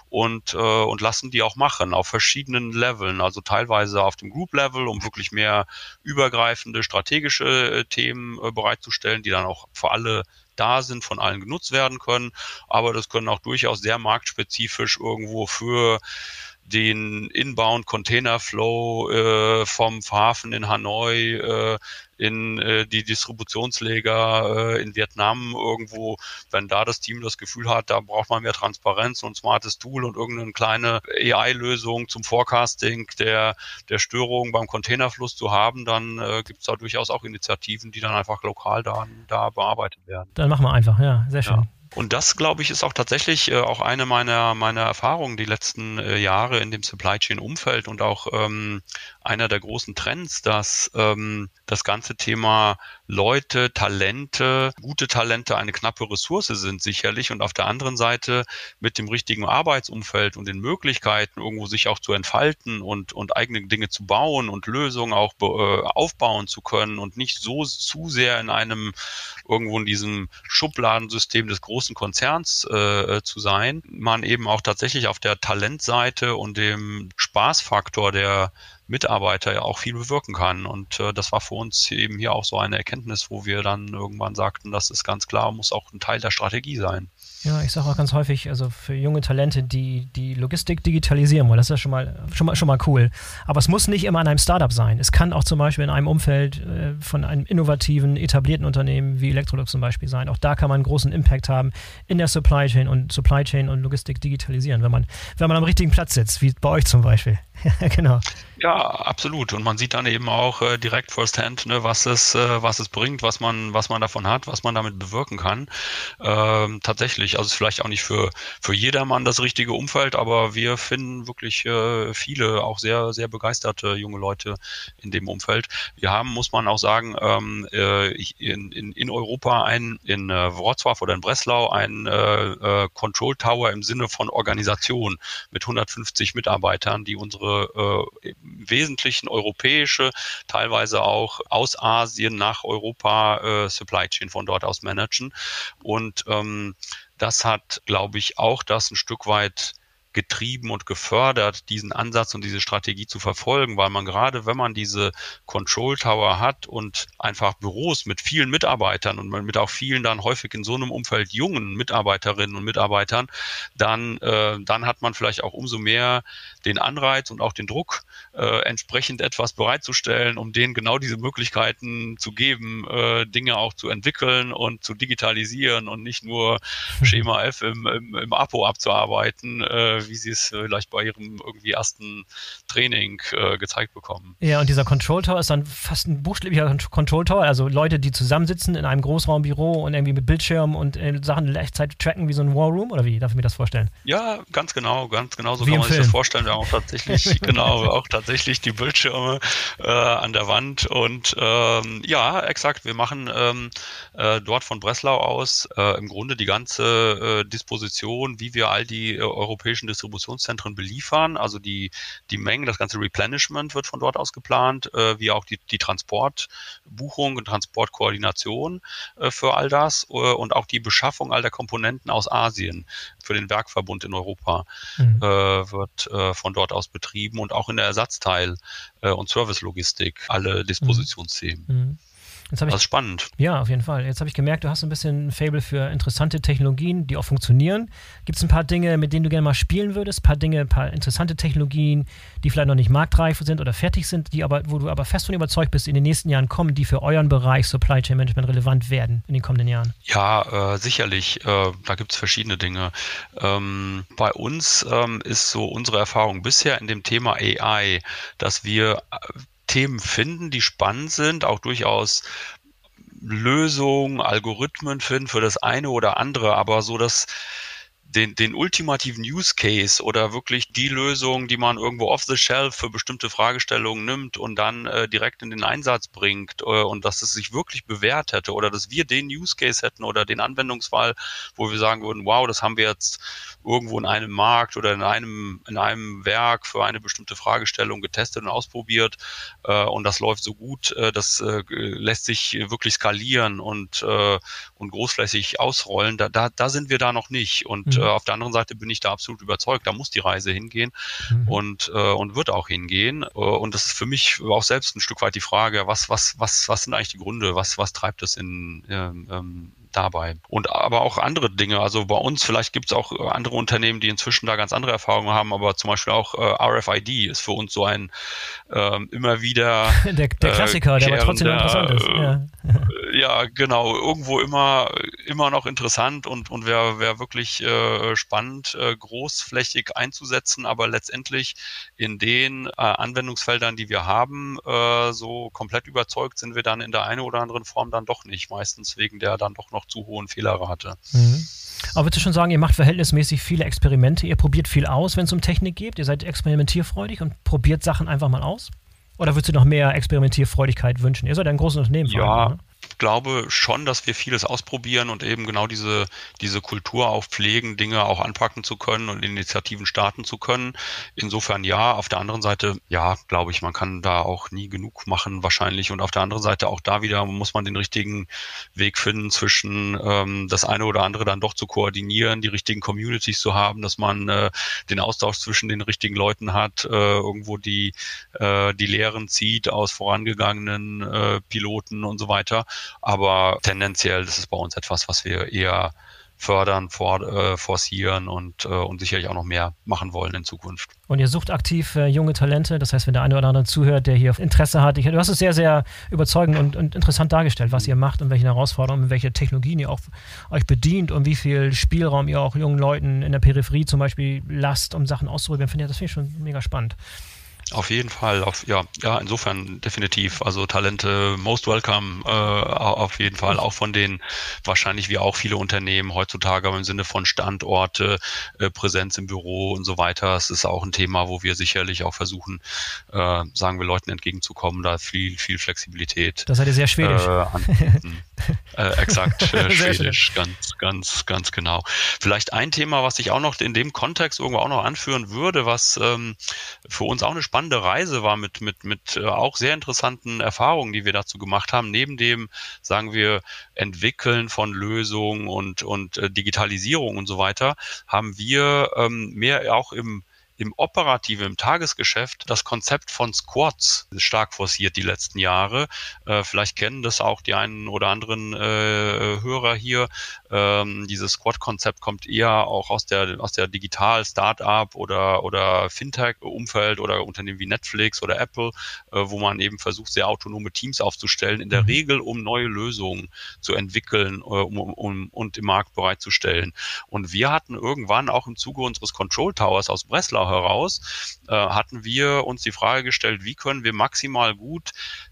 und, äh, und lassen die auch machen auf verschiedenen Leveln, also teilweise auf dem Group-Level, um wirklich mehr übergreifende strategische äh, Themen bereitzustellen, die dann auch für alle da sind, von allen genutzt werden können. Aber das können auch durchaus sehr marktspezifisch irgendwo für den Inbound Container Flow äh, vom Hafen in Hanoi äh, in äh, die Distributionsleger äh, in Vietnam irgendwo, wenn da das Team das Gefühl hat, da braucht man mehr Transparenz und ein smartes Tool und irgendeine kleine AI-Lösung zum Forecasting der, der Störungen beim Containerfluss zu haben, dann äh, gibt es da durchaus auch Initiativen, die dann einfach lokal da, da bearbeitet werden. Dann machen wir einfach, ja, sehr schön. Ja. Und das, glaube ich, ist auch tatsächlich äh, auch eine meiner, meiner Erfahrungen die letzten äh, Jahre in dem Supply Chain Umfeld und auch ähm, einer der großen Trends, dass ähm, das ganze Thema Leute, Talente, gute Talente eine knappe Ressource sind sicherlich und auf der anderen Seite mit dem richtigen Arbeitsumfeld und den Möglichkeiten irgendwo sich auch zu entfalten und, und eigene Dinge zu bauen und Lösungen auch äh, aufbauen zu können und nicht so zu sehr in einem irgendwo in diesem Schubladensystem des großen Konzerns äh, zu sein, man eben auch tatsächlich auf der Talentseite und dem Spaßfaktor der Mitarbeiter ja auch viel bewirken kann. Und äh, das war für uns eben hier auch so eine Erkenntnis, wo wir dann irgendwann sagten, das ist ganz klar, muss auch ein Teil der Strategie sein. Ja, ich sage auch ganz häufig, also für junge Talente, die die Logistik digitalisieren wollen, das ist ja schon mal, schon mal, schon mal cool. Aber es muss nicht immer an einem Startup sein. Es kann auch zum Beispiel in einem Umfeld äh, von einem innovativen, etablierten Unternehmen wie Electrolux zum Beispiel sein. Auch da kann man einen großen Impact haben in der Supply Chain und Supply Chain und Logistik digitalisieren, wenn man, wenn man am richtigen Platz sitzt, wie bei euch zum Beispiel. <laughs> genau. Ja, absolut. Und man sieht dann eben auch äh, direkt firsthand, ne, was es, äh, was es bringt, was man, was man davon hat, was man damit bewirken kann. Ähm, tatsächlich, also es ist vielleicht auch nicht für für jedermann das richtige Umfeld, aber wir finden wirklich äh, viele auch sehr sehr begeisterte junge Leute in dem Umfeld. Wir haben, muss man auch sagen, ähm, äh, in, in, in Europa ein in äh, Wrocław oder in Breslau ein äh, äh, Control Tower im Sinne von Organisation mit 150 Mitarbeitern, die unsere äh, Wesentlichen europäische, teilweise auch aus Asien nach Europa äh, Supply Chain von dort aus managen. Und ähm, das hat, glaube ich, auch das ein Stück weit getrieben und gefördert, diesen Ansatz und diese Strategie zu verfolgen, weil man gerade, wenn man diese Control Tower hat und einfach Büros mit vielen Mitarbeitern und mit auch vielen dann häufig in so einem Umfeld jungen Mitarbeiterinnen und Mitarbeitern, dann, äh, dann hat man vielleicht auch umso mehr den Anreiz und auch den Druck, äh, entsprechend etwas bereitzustellen, um denen genau diese Möglichkeiten zu geben, äh, Dinge auch zu entwickeln und zu digitalisieren und nicht nur <laughs> Schema F im, im, im Apo abzuarbeiten, äh, wie sie es vielleicht bei ihrem irgendwie ersten Training äh, gezeigt bekommen. Ja, und dieser Control Tower ist dann fast ein buchstäblicher Control Tower, also Leute, die zusammensitzen in einem Großraumbüro und irgendwie mit Bildschirm und äh, Sachen gleichzeitig tracken wie so ein War Room oder wie darf ich mir das vorstellen? Ja, ganz genau, ganz genau so wie kann man sich das vorstellen. Wir haben auch tatsächlich, <laughs> genau, auch tatsächlich die Bildschirme äh, an der Wand und ähm, ja, exakt, wir machen ähm, äh, dort von Breslau aus äh, im Grunde die ganze äh, Disposition, wie wir all die äh, europäischen Distributionszentren beliefern. Also die, die Mengen, das ganze Replenishment wird von dort aus geplant, äh, wie auch die, die Transportbuchung und Transportkoordination äh, für all das äh, und auch die Beschaffung all der Komponenten aus Asien für den Werkverbund in Europa mhm. äh, wird äh, von dort aus betrieben und auch in der Ersatzteil- äh, und Servicelogistik alle Dispositionsthemen. Mhm. Jetzt das ist spannend. Ja, auf jeden Fall. Jetzt habe ich gemerkt, du hast ein bisschen ein Fable für interessante Technologien, die auch funktionieren. Gibt es ein paar Dinge, mit denen du gerne mal spielen würdest? Ein paar Dinge, ein paar interessante Technologien, die vielleicht noch nicht marktreif sind oder fertig sind, die aber, wo du aber fest von überzeugt bist, in den nächsten Jahren kommen, die für euren Bereich Supply Chain Management relevant werden in den kommenden Jahren? Ja, äh, sicherlich. Äh, da gibt es verschiedene Dinge. Ähm, bei uns ähm, ist so unsere Erfahrung bisher in dem Thema AI, dass wir äh, Themen finden, die spannend sind, auch durchaus Lösungen, Algorithmen finden für das eine oder andere, aber so dass den, den ultimativen Use Case oder wirklich die Lösung, die man irgendwo off the shelf für bestimmte Fragestellungen nimmt und dann äh, direkt in den Einsatz bringt äh, und dass es sich wirklich bewährt hätte oder dass wir den Use Case hätten oder den Anwendungsfall, wo wir sagen würden, wow, das haben wir jetzt irgendwo in einem Markt oder in einem, in einem Werk für eine bestimmte Fragestellung getestet und ausprobiert äh, und das läuft so gut, äh, das äh, lässt sich wirklich skalieren und, äh, und großflächig ausrollen. Da, da, da sind wir da noch nicht und mhm. äh, auf der anderen Seite bin ich da absolut überzeugt, da muss die Reise hingehen mhm. und, äh, und wird auch hingehen. Äh, und das ist für mich auch selbst ein Stück weit die Frage, was, was, was, was sind eigentlich die Gründe, was, was treibt es in, ähm, ähm dabei. Und aber auch andere Dinge. Also bei uns, vielleicht gibt es auch äh, andere Unternehmen, die inzwischen da ganz andere Erfahrungen haben, aber zum Beispiel auch äh, RFID ist für uns so ein ähm, immer wieder. <laughs> der, der Klassiker, äh, der aber trotzdem interessant ist. Ja. ja, genau. Irgendwo immer, immer noch interessant und, und wäre wär wirklich äh, spannend, äh, großflächig einzusetzen, aber letztendlich in den äh, Anwendungsfeldern, die wir haben, äh, so komplett überzeugt sind wir dann in der einen oder anderen Form dann doch nicht. Meistens wegen der dann doch noch zu hohen Fehlerrate. Mhm. Aber würdest du schon sagen, ihr macht verhältnismäßig viele Experimente, ihr probiert viel aus, wenn es um Technik geht, ihr seid experimentierfreudig und probiert Sachen einfach mal aus? Oder würdest du noch mehr Experimentierfreudigkeit wünschen? Ihr seid ein großes Unternehmen. Ja, allem, ne? Glaube schon, dass wir vieles ausprobieren und eben genau diese, diese Kultur auch pflegen, Dinge auch anpacken zu können und Initiativen starten zu können. Insofern ja. Auf der anderen Seite, ja, glaube ich, man kann da auch nie genug machen wahrscheinlich. Und auf der anderen Seite auch da wieder muss man den richtigen Weg finden zwischen ähm, das eine oder andere dann doch zu koordinieren, die richtigen Communities zu haben, dass man äh, den Austausch zwischen den richtigen Leuten hat, äh, irgendwo die, äh, die Lehren zieht aus vorangegangenen äh, Piloten und so weiter. Aber tendenziell das ist bei uns etwas, was wir eher fördern, for, äh, forcieren und, äh, und sicherlich auch noch mehr machen wollen in Zukunft. Und ihr sucht aktiv äh, junge Talente, das heißt, wenn der eine oder andere zuhört, der hier Interesse hat, ich, du hast es sehr, sehr überzeugend und, und interessant dargestellt, was ihr macht und welche Herausforderungen, welche Technologien ihr auch euch bedient und wie viel Spielraum ihr auch jungen Leuten in der Peripherie zum Beispiel lasst, um Sachen auszuprobieren. Finde ich, das finde ich schon mega spannend. Auf jeden Fall, auf, ja, ja, insofern definitiv. Also Talente most welcome, äh, auf jeden Fall. Auch von den wahrscheinlich wie auch viele Unternehmen heutzutage im Sinne von Standorte, äh, Präsenz im Büro und so weiter. Es ist auch ein Thema, wo wir sicherlich auch versuchen, äh, sagen wir Leuten entgegenzukommen, da viel, viel Flexibilität. Das seid ihr sehr schwedisch. Äh, <laughs> äh, exakt, äh, schwedisch, ganz, ganz, ganz genau. Vielleicht ein Thema, was ich auch noch in dem Kontext irgendwo auch noch anführen würde, was ähm, für uns auch eine spannende spannende Reise war mit, mit, mit äh, auch sehr interessanten Erfahrungen, die wir dazu gemacht haben. Neben dem, sagen wir, Entwickeln von Lösungen und, und äh, Digitalisierung und so weiter, haben wir ähm, mehr auch im im operativen, im Tagesgeschäft das Konzept von Squads stark forciert die letzten Jahre. Äh, vielleicht kennen das auch die einen oder anderen äh, Hörer hier. Ähm, dieses Squad-Konzept kommt eher auch aus der aus der Digital Startup oder oder Fintech-Umfeld oder Unternehmen wie Netflix oder Apple, äh, wo man eben versucht, sehr autonome Teams aufzustellen. In der mhm. Regel, um neue Lösungen zu entwickeln äh, um, um, und im Markt bereitzustellen. Und wir hatten irgendwann auch im Zuge unseres Control Towers aus Breslau heraus, äh, hatten wir uns die Frage gestellt, wie können wir maximal gut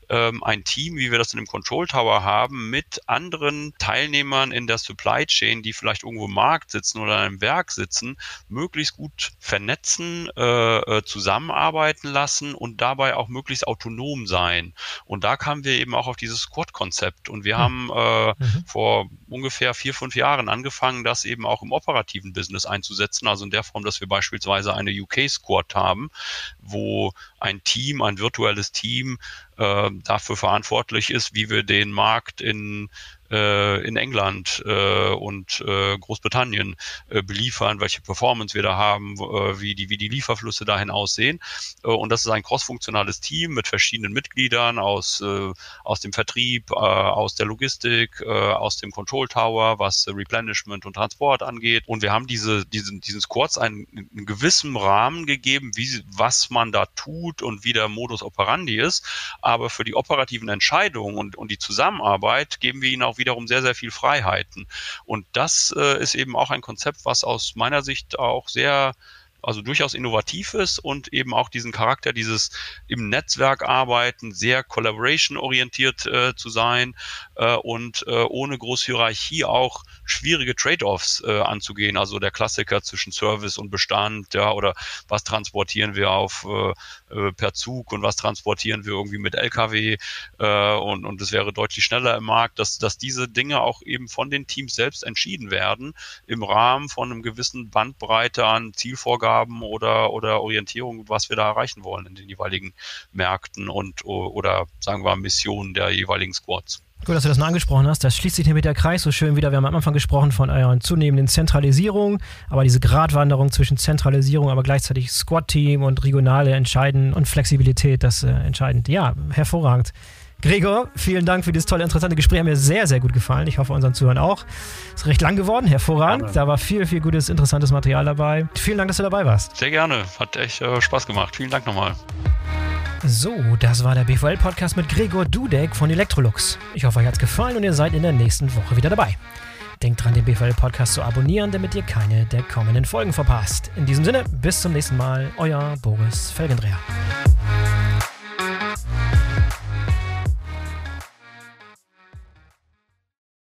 ähm, ein Team, wie wir das in dem Control Tower haben, mit anderen Teilnehmern in der Supply Chain, die vielleicht irgendwo im Markt sitzen oder in einem Werk sitzen, möglichst gut vernetzen, äh, äh, zusammenarbeiten lassen und dabei auch möglichst autonom sein. Und da kamen wir eben auch auf dieses Squad-Konzept. Und wir mhm. haben äh, mhm. vor ungefähr vier, fünf Jahren angefangen, das eben auch im operativen Business einzusetzen. Also in der Form, dass wir beispielsweise eine UK-Squad haben, wo ein Team, ein virtuelles Team äh, dafür verantwortlich ist, wie wir den Markt in in England äh, und äh, Großbritannien äh, beliefern, welche Performance wir da haben, äh, wie, die, wie die Lieferflüsse dahin aussehen. Äh, und das ist ein crossfunktionales Team mit verschiedenen Mitgliedern aus, äh, aus dem Vertrieb, äh, aus der Logistik, äh, aus dem Control Tower, was Replenishment und Transport angeht. Und wir haben diese, diesen, diesen Squads einen, einen gewissen Rahmen gegeben, wie, was man da tut und wie der Modus operandi ist. Aber für die operativen Entscheidungen und, und die Zusammenarbeit geben wir ihnen auch wiederum sehr, sehr viel Freiheiten. Und das äh, ist eben auch ein Konzept, was aus meiner Sicht auch sehr also durchaus innovativ ist und eben auch diesen Charakter dieses im Netzwerk arbeiten, sehr collaboration-orientiert äh, zu sein äh, und äh, ohne große Hierarchie auch schwierige Trade-offs äh, anzugehen. Also der Klassiker zwischen Service und Bestand, ja, oder was transportieren wir auf äh, äh, per Zug und was transportieren wir irgendwie mit LKW und, und es wäre deutlich schneller im Markt, dass, dass diese Dinge auch eben von den Teams selbst entschieden werden im Rahmen von einem gewissen Bandbreite an Zielvorgaben oder, oder Orientierung, was wir da erreichen wollen in den jeweiligen Märkten und oder sagen wir Missionen der jeweiligen Squads. Gut, dass du das noch angesprochen hast. Das schließt sich nämlich der Kreis so schön wieder. Wir haben am Anfang gesprochen von eurer zunehmenden Zentralisierung, aber diese Gratwanderung zwischen Zentralisierung, aber gleichzeitig Squad-Team und regionale Entscheiden und Flexibilität, das äh, entscheidend. Ja, hervorragend. Gregor, vielen Dank für dieses tolle, interessante Gespräch. Hat mir sehr, sehr gut gefallen. Ich hoffe, unseren Zuhörern auch. Ist recht lang geworden, hervorragend. Da war viel, viel gutes, interessantes Material dabei. Vielen Dank, dass du dabei warst. Sehr gerne. Hat echt äh, Spaß gemacht. Vielen Dank nochmal. So, das war der BVL-Podcast mit Gregor Dudek von Electrolux. Ich hoffe, euch hat's gefallen und ihr seid in der nächsten Woche wieder dabei. Denkt dran, den BVL-Podcast zu abonnieren, damit ihr keine der kommenden Folgen verpasst. In diesem Sinne, bis zum nächsten Mal, euer Boris Felgendreher.